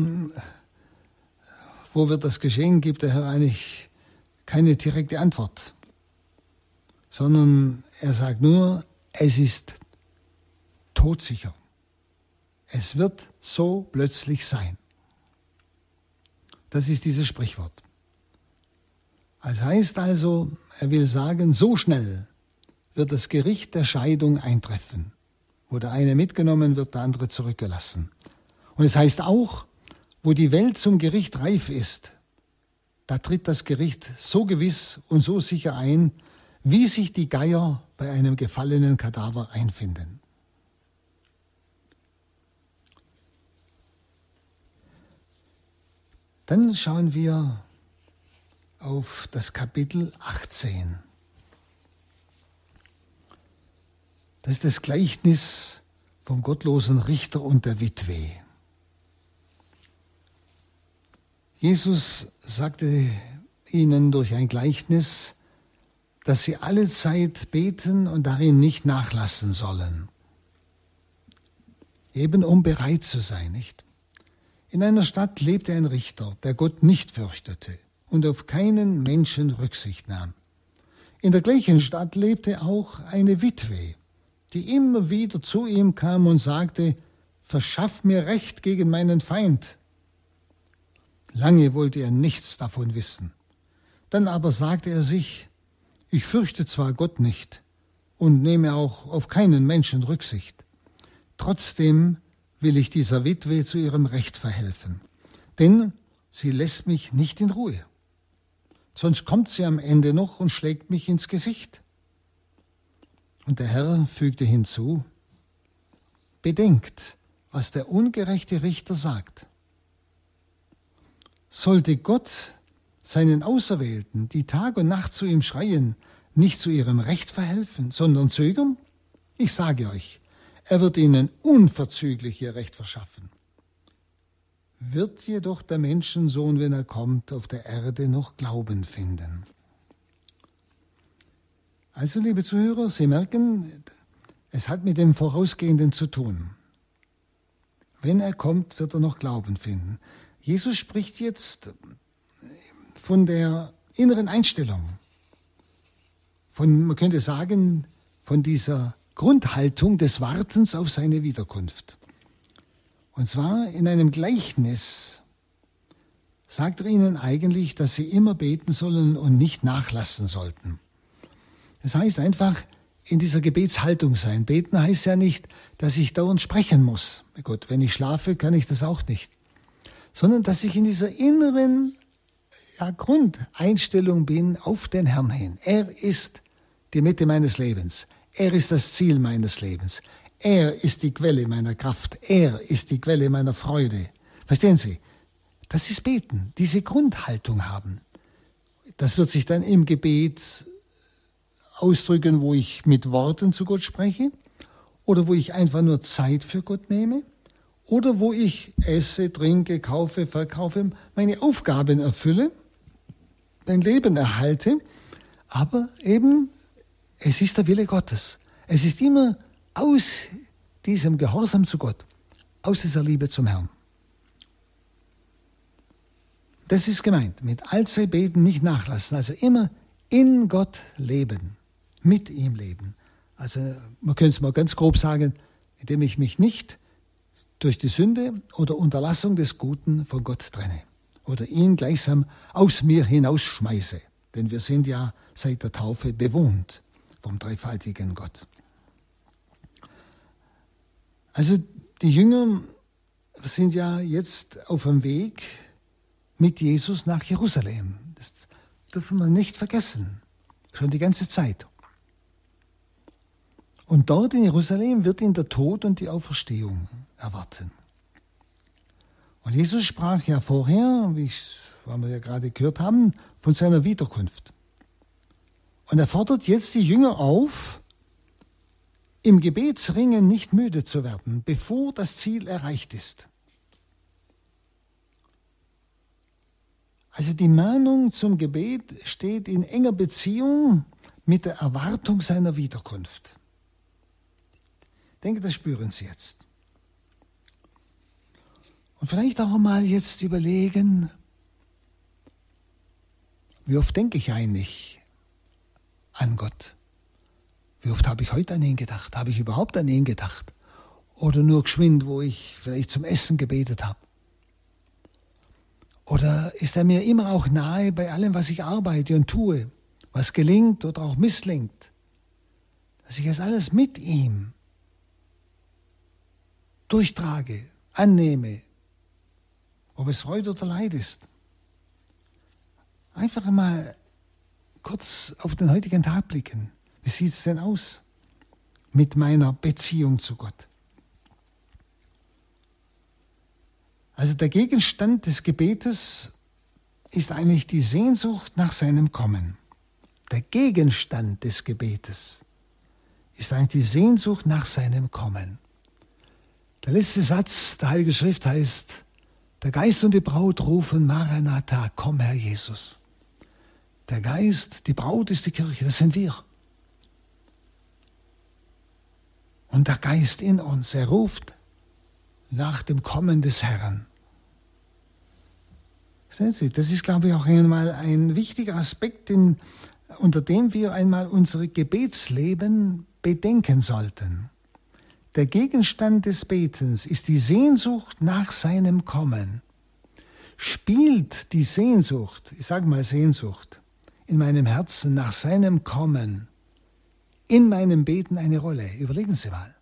wo wird das geschehen, gibt der Herr eigentlich keine direkte Antwort, sondern er sagt nur, es ist todsicher. Es wird so plötzlich sein. Das ist dieses Sprichwort. Das heißt also, er will sagen, so schnell wird das Gericht der Scheidung eintreffen. Wo der eine mitgenommen wird, der andere zurückgelassen. Und es heißt auch, wo die Welt zum Gericht reif ist, da tritt das Gericht so gewiss und so sicher ein, wie sich die Geier bei einem gefallenen Kadaver einfinden. Dann schauen wir auf das Kapitel 18. Das ist das Gleichnis vom gottlosen Richter und der Witwe. Jesus sagte ihnen durch ein Gleichnis, dass sie alle Zeit beten und darin nicht nachlassen sollen. Eben um bereit zu sein, nicht? In einer Stadt lebte ein Richter, der Gott nicht fürchtete und auf keinen Menschen Rücksicht nahm. In der gleichen Stadt lebte auch eine Witwe, die immer wieder zu ihm kam und sagte, Verschaff mir Recht gegen meinen Feind. Lange wollte er nichts davon wissen. Dann aber sagte er sich, ich fürchte zwar Gott nicht und nehme auch auf keinen Menschen Rücksicht, trotzdem will ich dieser Witwe zu ihrem Recht verhelfen, denn sie lässt mich nicht in Ruhe. Sonst kommt sie am Ende noch und schlägt mich ins Gesicht. Und der Herr fügte hinzu, Bedenkt, was der ungerechte Richter sagt. Sollte Gott seinen Auserwählten, die Tag und Nacht zu ihm schreien, nicht zu ihrem Recht verhelfen, sondern zögern? Ich sage euch, er wird ihnen unverzüglich ihr Recht verschaffen. Wird jedoch der Menschensohn, wenn er kommt, auf der Erde noch Glauben finden? Also, liebe Zuhörer, Sie merken, es hat mit dem Vorausgehenden zu tun. Wenn er kommt, wird er noch Glauben finden. Jesus spricht jetzt von der inneren Einstellung, von, man könnte sagen, von dieser Grundhaltung des Wartens auf seine Wiederkunft. Und zwar in einem Gleichnis sagt er ihnen eigentlich, dass sie immer beten sollen und nicht nachlassen sollten. Das heißt einfach, in dieser Gebetshaltung sein. Beten heißt ja nicht, dass ich dauernd sprechen muss. Gott, wenn ich schlafe, kann ich das auch nicht sondern dass ich in dieser inneren ja, Grundeinstellung bin auf den Herrn hin. Er ist die Mitte meines Lebens. Er ist das Ziel meines Lebens. Er ist die Quelle meiner Kraft. Er ist die Quelle meiner Freude. Verstehen Sie? Das ist Beten, diese Grundhaltung haben. Das wird sich dann im Gebet ausdrücken, wo ich mit Worten zu Gott spreche oder wo ich einfach nur Zeit für Gott nehme oder wo ich esse, trinke, kaufe, verkaufe, meine Aufgaben erfülle, mein Leben erhalte, aber eben es ist der Wille Gottes. Es ist immer aus diesem Gehorsam zu Gott, aus dieser Liebe zum Herrn. Das ist gemeint, mit allzeit beten, nicht nachlassen, also immer in Gott leben, mit ihm leben. Also man könnte es mal ganz grob sagen, indem ich mich nicht durch die Sünde oder Unterlassung des Guten von Gott trenne oder ihn gleichsam aus mir hinausschmeiße. Denn wir sind ja seit der Taufe bewohnt vom dreifaltigen Gott. Also die Jünger sind ja jetzt auf dem Weg mit Jesus nach Jerusalem. Das dürfen wir nicht vergessen. Schon die ganze Zeit. Und dort in Jerusalem wird ihn der Tod und die Auferstehung erwarten. Und Jesus sprach ja vorher, wie wir ja gerade gehört haben, von seiner Wiederkunft. Und er fordert jetzt die Jünger auf, im Gebetsringen nicht müde zu werden, bevor das Ziel erreicht ist. Also die Mahnung zum Gebet steht in enger Beziehung mit der Erwartung seiner Wiederkunft. Ich denke, das spüren Sie jetzt. Und vielleicht auch mal jetzt überlegen, wie oft denke ich eigentlich an Gott? Wie oft habe ich heute an ihn gedacht? Habe ich überhaupt an ihn gedacht? Oder nur geschwind, wo ich vielleicht zum Essen gebetet habe? Oder ist er mir immer auch nahe bei allem, was ich arbeite und tue, was gelingt oder auch misslingt? Dass ich es alles mit ihm durchtrage, annehme, ob es Freude oder Leid ist. Einfach mal kurz auf den heutigen Tag blicken. Wie sieht es denn aus mit meiner Beziehung zu Gott? Also der Gegenstand des Gebetes ist eigentlich die Sehnsucht nach seinem Kommen. Der Gegenstand des Gebetes ist eigentlich die Sehnsucht nach seinem Kommen. Der letzte Satz der Heiligen Schrift heißt, der Geist und die Braut rufen Maranatha, komm Herr Jesus. Der Geist, die Braut ist die Kirche, das sind wir. Und der Geist in uns, er ruft nach dem Kommen des Herrn. Sehen Sie, das ist, glaube ich, auch einmal ein wichtiger Aspekt, den, unter dem wir einmal unser Gebetsleben bedenken sollten. Der Gegenstand des Betens ist die Sehnsucht nach seinem Kommen. Spielt die Sehnsucht, ich sage mal Sehnsucht, in meinem Herzen nach seinem Kommen in meinem Beten eine Rolle? Überlegen Sie mal.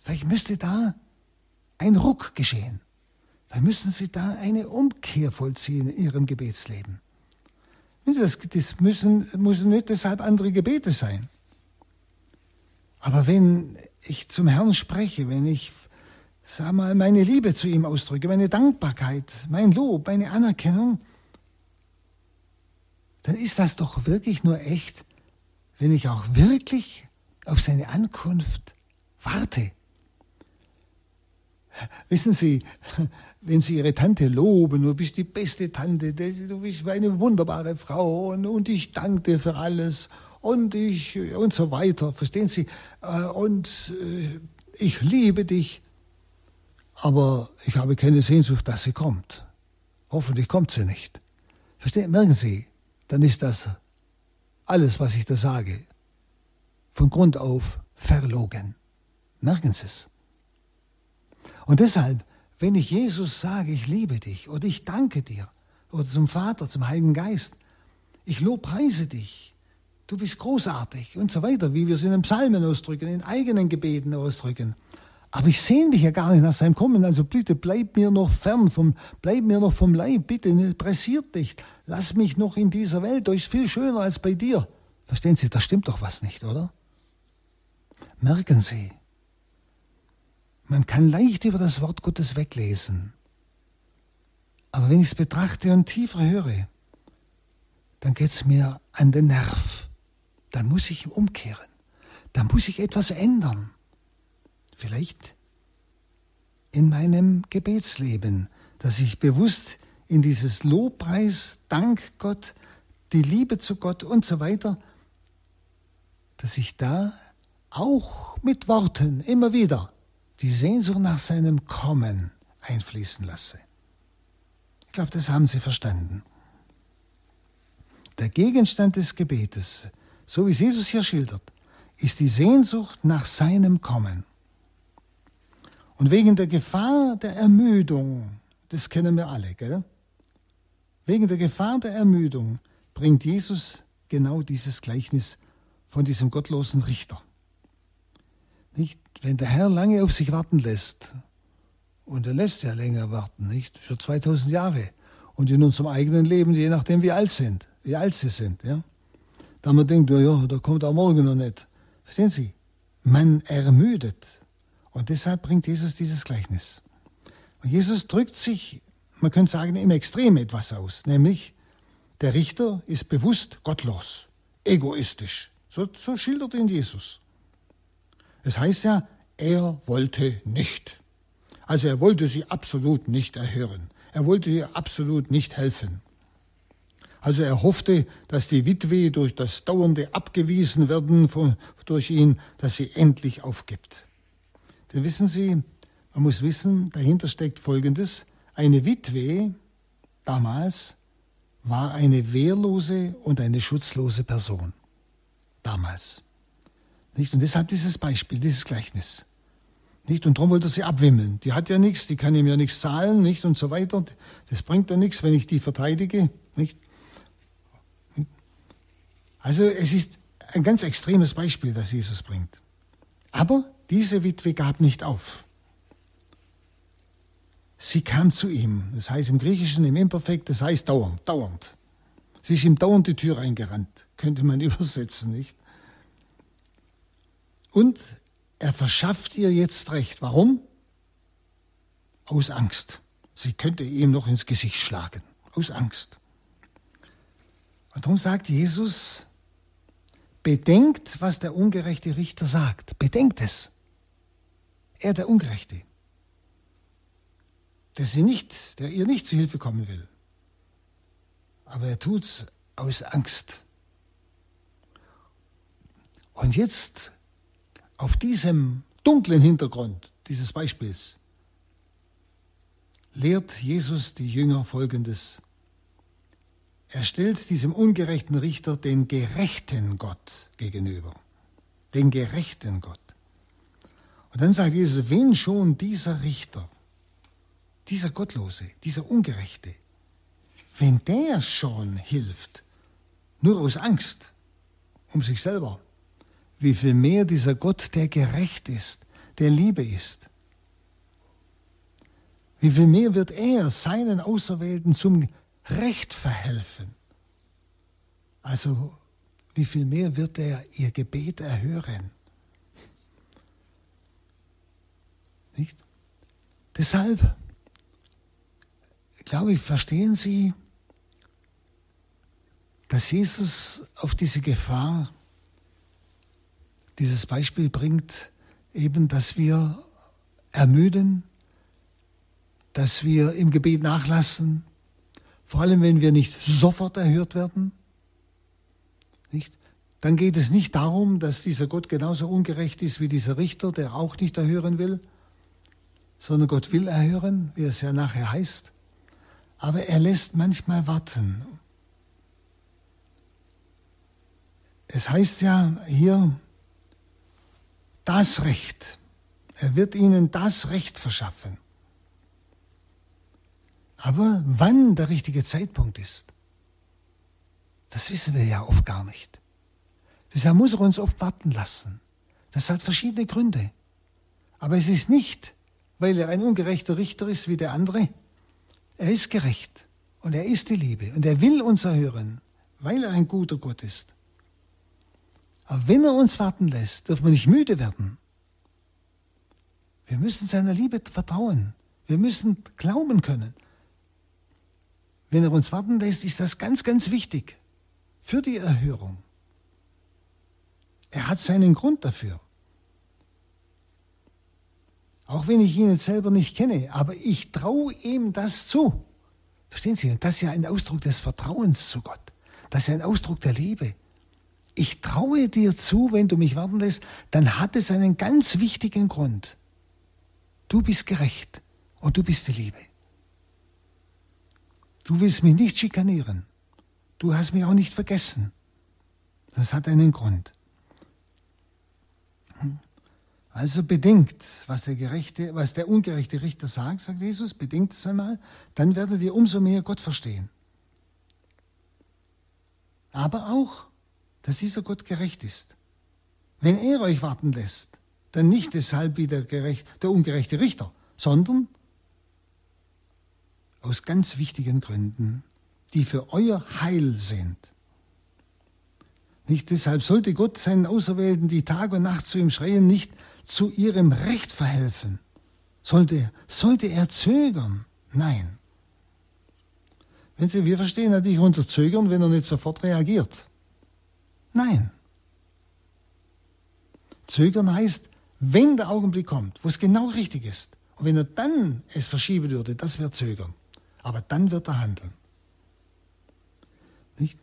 Vielleicht müsste da ein Ruck geschehen. Vielleicht müssen Sie da eine Umkehr vollziehen in Ihrem Gebetsleben. Das, müssen, müssen nicht deshalb andere Gebete sein. Aber wenn ich zum Herrn spreche, wenn ich sag mal, meine Liebe zu ihm ausdrücke, meine Dankbarkeit, mein Lob, meine Anerkennung, dann ist das doch wirklich nur echt, wenn ich auch wirklich auf seine Ankunft warte. Wissen Sie, wenn Sie Ihre Tante loben, du bist die beste Tante, du bist eine wunderbare Frau und, und ich danke dir für alles und ich und so weiter, verstehen Sie? Äh, und äh, ich liebe dich, aber ich habe keine Sehnsucht, dass sie kommt. Hoffentlich kommt sie nicht. Verstehen? Merken Sie, dann ist das alles, was ich da sage, von Grund auf verlogen. Merken Sie es. Und deshalb, wenn ich Jesus sage, ich liebe dich oder ich danke dir oder zum Vater, zum Heiligen Geist, ich lobpreise dich, du bist großartig und so weiter, wie wir es in den Psalmen ausdrücken, in eigenen Gebeten ausdrücken, aber ich sehne mich ja gar nicht nach seinem Kommen. Also bitte bleib mir noch fern vom, bleib mir noch vom Leib. Bitte ne, pressiert nicht. Lass mich noch in dieser Welt. Da ist viel schöner als bei dir. Verstehen Sie, da stimmt doch was nicht, oder? Merken Sie, man kann leicht über das Wort Gottes weglesen. Aber wenn ich es betrachte und tiefer höre, dann geht es mir an den Nerv. Dann muss ich umkehren. Dann muss ich etwas ändern vielleicht in meinem Gebetsleben, dass ich bewusst in dieses Lobpreis, Dank Gott, die Liebe zu Gott und so weiter, dass ich da auch mit Worten immer wieder die Sehnsucht nach seinem Kommen einfließen lasse. Ich glaube, das haben Sie verstanden. Der Gegenstand des Gebetes, so wie Jesus hier schildert, ist die Sehnsucht nach seinem Kommen. Und wegen der Gefahr der Ermüdung, das kennen wir alle, gell? Wegen der Gefahr der Ermüdung bringt Jesus genau dieses Gleichnis von diesem gottlosen Richter. Nicht? Wenn der Herr lange auf sich warten lässt, und er lässt ja länger warten, nicht? Schon 2000 Jahre. Und in unserem eigenen Leben, je nachdem wie alt sind, wie alt sie sind, ja? Da man denkt, ja, da kommt auch morgen noch nicht. Verstehen Sie? Man ermüdet. Und deshalb bringt Jesus dieses Gleichnis. Und Jesus drückt sich, man könnte sagen, im Extrem etwas aus, nämlich der Richter ist bewusst gottlos, egoistisch. So, so schildert ihn Jesus. Es heißt ja, er wollte nicht. Also er wollte sie absolut nicht erhören. Er wollte ihr absolut nicht helfen. Also er hoffte, dass die Witwe durch das dauernde Abgewiesen werden von, durch ihn, dass sie endlich aufgibt. Denn wissen Sie, man muss wissen, dahinter steckt Folgendes. Eine Witwe damals war eine wehrlose und eine schutzlose Person. Damals. Nicht? Und deshalb dieses Beispiel, dieses Gleichnis. Nicht? Und darum wollte er sie abwimmeln. Die hat ja nichts, die kann ihm ja nichts zahlen, nicht? Und so weiter. Das bringt ja nichts, wenn ich die verteidige, nicht? Also es ist ein ganz extremes Beispiel, das Jesus bringt. Aber diese Witwe gab nicht auf. Sie kam zu ihm. Das heißt im Griechischen, im Imperfekt, das heißt dauernd, dauernd. Sie ist ihm dauernd die Tür eingerannt, könnte man übersetzen, nicht? Und er verschafft ihr jetzt Recht. Warum? Aus Angst. Sie könnte ihm noch ins Gesicht schlagen. Aus Angst. Und darum sagt Jesus, bedenkt, was der ungerechte Richter sagt. Bedenkt es. Er, der Ungerechte der, sie nicht, der ihr nicht zu Hilfe kommen will. Aber er tut es aus Angst. Und jetzt auf diesem dunklen Hintergrund dieses Beispiels lehrt Jesus die Jünger Folgendes. Er stellt diesem ungerechten Richter den gerechten Gott gegenüber. Den gerechten Gott. Und dann sagt Jesus, wenn schon dieser Richter dieser Gottlose, dieser Ungerechte, wenn der schon hilft, nur aus Angst um sich selber, wie viel mehr dieser Gott, der gerecht ist, der Liebe ist. Wie viel mehr wird er seinen Auserwählten zum Recht verhelfen? Also, wie viel mehr wird er ihr Gebet erhören? Nicht? Deshalb glaube ich, verstehen Sie, dass Jesus auf diese Gefahr dieses Beispiel bringt, eben, dass wir ermüden, dass wir im Gebet nachlassen, vor allem wenn wir nicht sofort erhört werden. Nicht? Dann geht es nicht darum, dass dieser Gott genauso ungerecht ist wie dieser Richter, der auch nicht erhören will, sondern Gott will erhören, wie es ja nachher heißt aber er lässt manchmal warten. Es heißt ja hier, das Recht. Er wird ihnen das Recht verschaffen. Aber wann der richtige Zeitpunkt ist, das wissen wir ja oft gar nicht. Deshalb muss er uns oft warten lassen. Das hat verschiedene Gründe. Aber es ist nicht, weil er ein ungerechter Richter ist wie der andere, er ist gerecht und er ist die Liebe und er will uns erhören, weil er ein guter Gott ist. Aber wenn er uns warten lässt, dürfen wir nicht müde werden. Wir müssen seiner Liebe vertrauen. Wir müssen glauben können. Wenn er uns warten lässt, ist das ganz, ganz wichtig für die Erhörung. Er hat seinen Grund dafür. Auch wenn ich ihn jetzt selber nicht kenne, aber ich traue ihm das zu. Verstehen Sie? das ist ja ein Ausdruck des Vertrauens zu Gott. Das ist ein Ausdruck der Liebe. Ich traue dir zu, wenn du mich warten lässt, dann hat es einen ganz wichtigen Grund. Du bist gerecht und du bist die Liebe. Du willst mich nicht schikanieren. Du hast mich auch nicht vergessen. Das hat einen Grund. Also bedenkt, was der, gerechte, was der ungerechte Richter sagt, sagt Jesus, bedenkt es einmal, dann werdet ihr umso mehr Gott verstehen. Aber auch, dass dieser Gott gerecht ist. Wenn er euch warten lässt, dann nicht deshalb wie der, gerecht, der ungerechte Richter, sondern aus ganz wichtigen Gründen, die für euer Heil sind. Nicht deshalb sollte Gott seinen Auserwählten, die Tag und Nacht zu ihm schreien, nicht zu ihrem Recht verhelfen. Sollte, sollte er zögern? Nein. Wenn Sie, wir verstehen natürlich unter Zögern, wenn er nicht sofort reagiert. Nein. Zögern heißt, wenn der Augenblick kommt, wo es genau richtig ist, und wenn er dann es verschieben würde, das wäre Zögern. Aber dann wird er handeln. Nicht?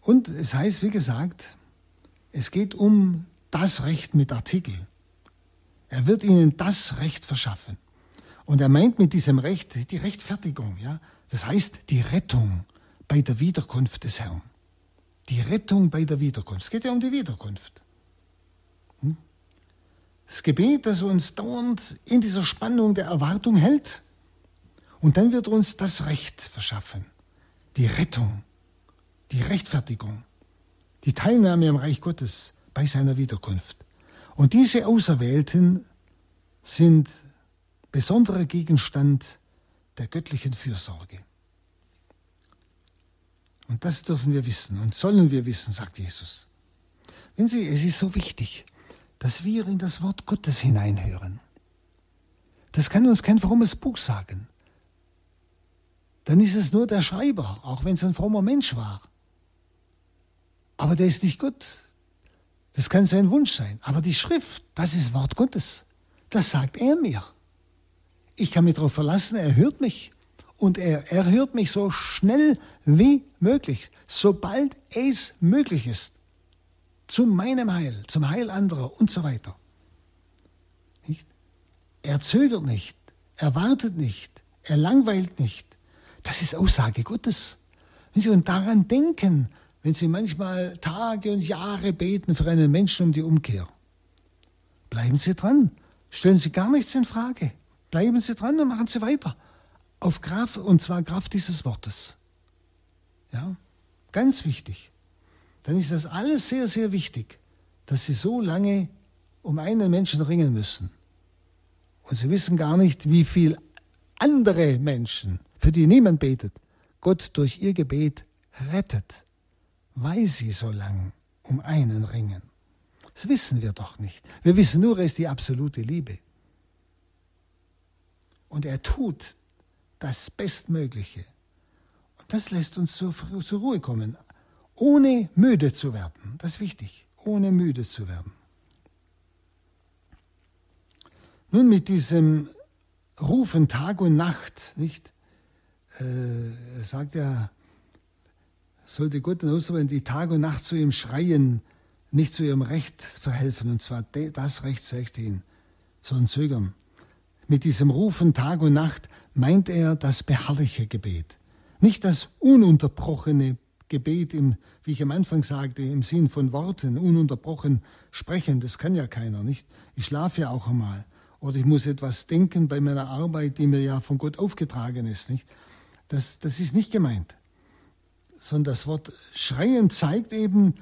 Und es heißt, wie gesagt, es geht um das Recht mit Artikel. Er wird ihnen das Recht verschaffen. Und er meint mit diesem Recht die Rechtfertigung, ja. Das heißt die Rettung bei der Wiederkunft des Herrn. Die Rettung bei der Wiederkunft. Es geht ja um die Wiederkunft. Hm? Das Gebet, das uns dauernd in dieser Spannung der Erwartung hält. Und dann wird uns das Recht verschaffen. Die Rettung, die Rechtfertigung, die Teilnahme am Reich Gottes bei seiner Wiederkunft. Und diese Auserwählten sind besonderer Gegenstand der göttlichen Fürsorge. Und das dürfen wir wissen und sollen wir wissen, sagt Jesus. Wenn Sie, es ist so wichtig, dass wir in das Wort Gottes hineinhören. Das kann uns kein frommes Buch sagen. Dann ist es nur der Schreiber, auch wenn es ein frommer Mensch war. Aber der ist nicht Gott. Das kann sein Wunsch sein. Aber die Schrift, das ist Wort Gottes. Das sagt er mir. Ich kann mich darauf verlassen, er hört mich. Und er, er hört mich so schnell wie möglich, sobald es möglich ist. Zu meinem Heil, zum Heil anderer und so weiter. Nicht? Er zögert nicht, er wartet nicht, er langweilt nicht. Das ist Aussage Gottes. Wenn Sie und daran denken, wenn Sie manchmal Tage und Jahre beten für einen Menschen um die Umkehr. Bleiben Sie dran. Stellen Sie gar nichts in Frage. Bleiben Sie dran und machen Sie weiter. Auf Kraft, und zwar Kraft dieses Wortes. Ja, ganz wichtig. Dann ist das alles sehr, sehr wichtig, dass Sie so lange um einen Menschen ringen müssen. Und Sie wissen gar nicht, wie viele andere Menschen, für die niemand betet, Gott durch ihr Gebet rettet weil sie so lang um einen ringen. Das wissen wir doch nicht. Wir wissen nur, er ist die absolute Liebe. Und er tut das Bestmögliche. Und das lässt uns zur, zur Ruhe kommen, ohne müde zu werden. Das ist wichtig, ohne müde zu werden. Nun mit diesem Rufen Tag und Nacht, nicht? Äh, sagt er, sollte Gott dann wenn die Tag und Nacht zu ihm schreien, nicht zu ihrem Recht verhelfen, und zwar das Recht schlechthin, sondern zögern. Mit diesem Rufen Tag und Nacht meint er das beharrliche Gebet, nicht das ununterbrochene Gebet, im, wie ich am Anfang sagte, im Sinn von Worten, ununterbrochen sprechen, das kann ja keiner, nicht? Ich schlafe ja auch einmal. Oder ich muss etwas denken bei meiner Arbeit, die mir ja von Gott aufgetragen ist, nicht? Das, das ist nicht gemeint sondern das Wort schreien zeigt eben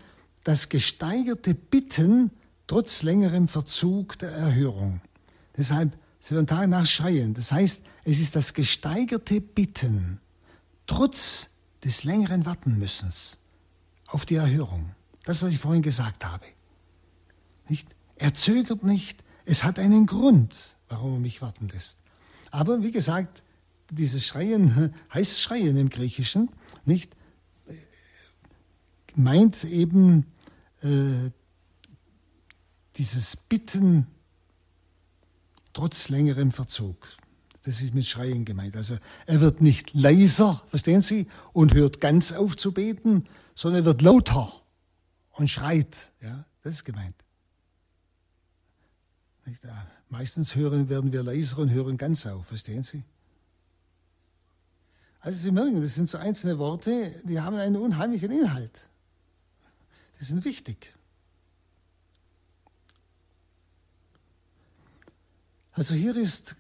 das gesteigerte Bitten trotz längerem Verzug der Erhörung. Deshalb, sie werden Tag nach schreien. Das heißt, es ist das gesteigerte Bitten trotz des längeren Wartenmüssens auf die Erhörung. Das, was ich vorhin gesagt habe. Nicht? Er zögert nicht. Es hat einen Grund, warum er mich warten lässt. Aber wie gesagt, dieses Schreien heißt Schreien im Griechischen, nicht? Meint eben äh, dieses Bitten trotz längerem Verzug. Das ist mit Schreien gemeint. Also er wird nicht leiser, verstehen Sie, und hört ganz auf zu beten, sondern er wird lauter und schreit. Ja, das ist gemeint. Meistens hören, werden wir leiser und hören ganz auf, verstehen Sie? Also Sie merken, das sind so einzelne Worte, die haben einen unheimlichen Inhalt. Die sind wichtig. Also hier ist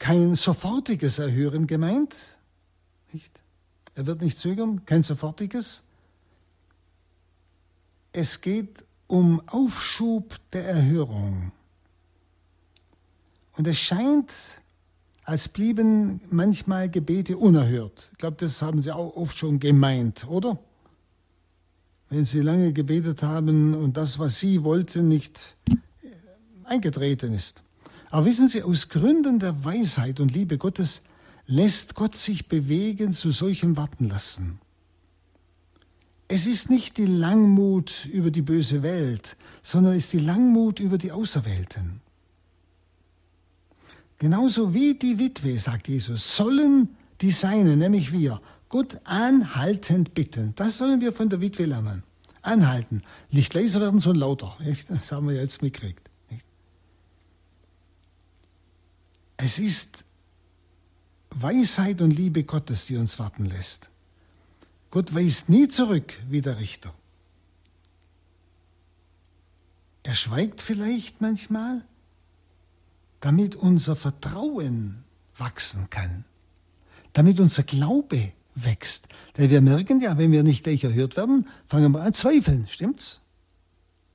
kein sofortiges Erhören gemeint. Nicht? Er wird nicht zögern, kein sofortiges. Es geht um Aufschub der Erhörung. Und es scheint, als blieben manchmal Gebete unerhört. Ich glaube, das haben Sie auch oft schon gemeint, oder? Wenn sie lange gebetet haben und das, was sie wollten, nicht eingetreten ist. Aber wissen Sie, aus Gründen der Weisheit und Liebe Gottes lässt Gott sich bewegen zu solchem Warten lassen. Es ist nicht die Langmut über die böse Welt, sondern es ist die Langmut über die Auserwählten. Genauso wie die Witwe, sagt Jesus, sollen die Seinen, nämlich wir, Gott anhaltend bitten. Das sollen wir von der Witwe lernen. Anhalten. Nicht leiser werden, sondern lauter. Nicht? Das haben wir jetzt mitgekriegt. Es ist Weisheit und Liebe Gottes, die uns warten lässt. Gott weist nie zurück wie der Richter. Er schweigt vielleicht manchmal, damit unser Vertrauen wachsen kann, damit unser Glaube wächst. Denn wir merken ja, wenn wir nicht gleich erhört werden, fangen wir an zweifeln, stimmt's?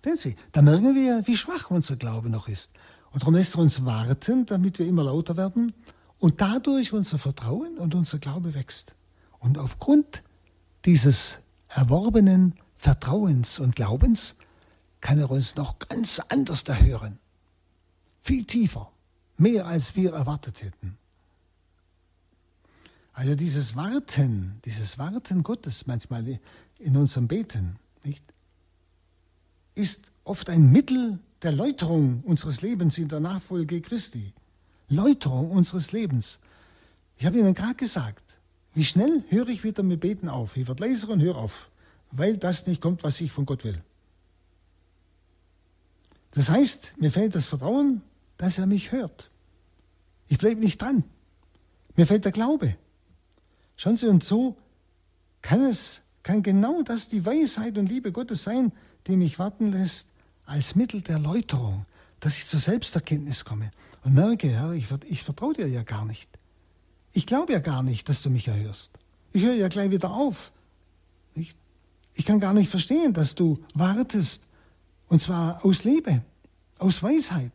Sehen Sie, da merken wir, wie schwach unser Glaube noch ist. Und darum lässt er uns warten, damit wir immer lauter werden und dadurch unser Vertrauen und unser Glaube wächst. Und aufgrund dieses erworbenen Vertrauens und Glaubens kann er uns noch ganz anders erhören. Viel tiefer, mehr als wir erwartet hätten. Also dieses Warten, dieses Warten Gottes manchmal in unserem Beten, nicht, ist oft ein Mittel der Läuterung unseres Lebens in der Nachfolge Christi. Läuterung unseres Lebens. Ich habe Ihnen gerade gesagt, wie schnell höre ich wieder mit Beten auf. Ich werde leiser und höre auf, weil das nicht kommt, was ich von Gott will. Das heißt, mir fehlt das Vertrauen, dass er mich hört. Ich bleibe nicht dran. Mir fehlt der Glaube. Schauen Sie, und so kann es, kann genau das die Weisheit und Liebe Gottes sein, die mich warten lässt als Mittel der Läuterung, dass ich zur Selbsterkenntnis komme und merke, Herr, ich, ich vertraue dir ja gar nicht. Ich glaube ja gar nicht, dass du mich erhörst. Ich höre ja gleich wieder auf. Nicht? Ich kann gar nicht verstehen, dass du wartest. Und zwar aus Liebe, aus Weisheit,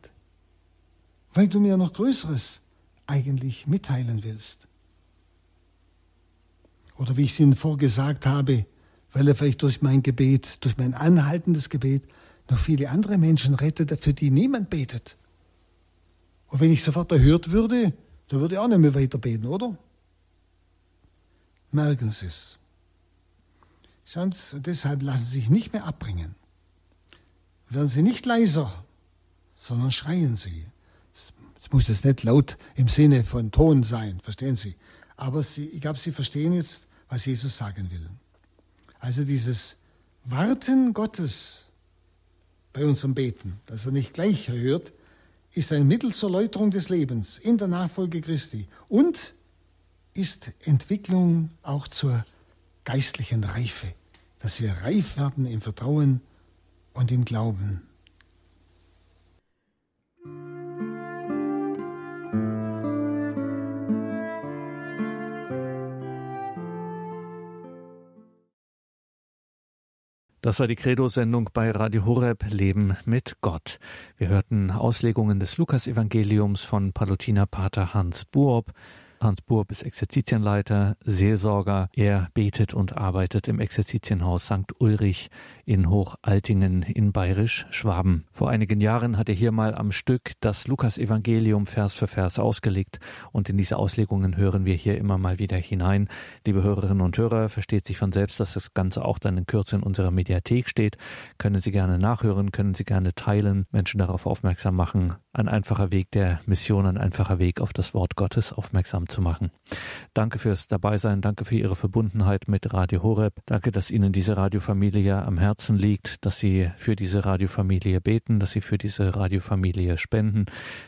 weil du mir noch Größeres eigentlich mitteilen willst. Oder wie ich es Ihnen vorgesagt habe, weil er vielleicht durch mein Gebet, durch mein anhaltendes Gebet noch viele andere Menschen rettet, für die niemand betet. Und wenn ich sofort erhört würde, dann würde ich auch nicht mehr weiter beten, oder? Merken Sie es. Schauen deshalb lassen Sie sich nicht mehr abbringen. Werden Sie nicht leiser, sondern schreien Sie. Es muss jetzt nicht laut im Sinne von Ton sein, verstehen Sie? Aber Sie, ich glaube, Sie verstehen jetzt, was Jesus sagen will. Also dieses Warten Gottes bei unserem Beten, dass er nicht gleich hört, ist ein Mittel zur Läuterung des Lebens in der Nachfolge Christi und ist Entwicklung auch zur geistlichen Reife, dass wir reif werden im Vertrauen und im Glauben. Das war die Credo-Sendung bei Radio Horeb Leben mit Gott. Wir hörten Auslegungen des Lukas-Evangeliums von Palutiner Pater Hans Buob. Hans Burb ist Exerzitienleiter, Seelsorger. Er betet und arbeitet im Exerzitienhaus St. Ulrich in Hochaltingen in Bayerisch-Schwaben. Vor einigen Jahren hat er hier mal am Stück das Lukas-Evangelium Vers für Vers ausgelegt und in diese Auslegungen hören wir hier immer mal wieder hinein. Liebe Hörerinnen und Hörer, versteht sich von selbst, dass das Ganze auch dann in Kürze in unserer Mediathek steht. Können Sie gerne nachhören, können Sie gerne teilen, Menschen darauf aufmerksam machen. Ein einfacher Weg der Mission, ein einfacher Weg auf das Wort Gottes aufmerksam zu machen. Danke fürs Dabeisein, danke für Ihre Verbundenheit mit Radio Horeb. Danke, dass Ihnen diese Radiofamilie am Herzen liegt, dass Sie für diese Radiofamilie beten, dass Sie für diese Radiofamilie spenden.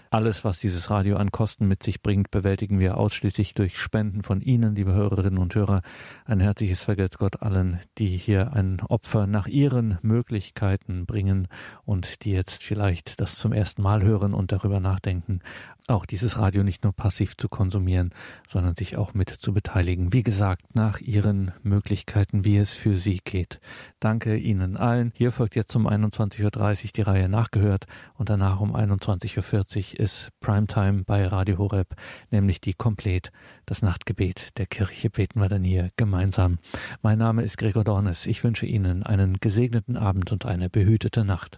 Alles, was dieses Radio an Kosten mit sich bringt, bewältigen wir ausschließlich durch Spenden von Ihnen, liebe Hörerinnen und Hörer. Ein herzliches Vergelt's Gott allen, die hier ein Opfer nach ihren Möglichkeiten bringen und die jetzt vielleicht das zum ersten Mal hören und darüber nachdenken, auch dieses Radio nicht nur passiv zu konsumieren, sondern sich auch mit zu beteiligen. Wie gesagt, nach Ihren Möglichkeiten, wie es für Sie geht. Danke Ihnen allen. Hier folgt jetzt um 21.30 Uhr die Reihe nachgehört und danach um 21.40 Uhr ist Primetime bei Radio Horeb, nämlich die Komplett, das Nachtgebet der Kirche beten wir dann hier gemeinsam. Mein Name ist Gregor Dornes. Ich wünsche Ihnen einen gesegneten Abend und eine behütete Nacht.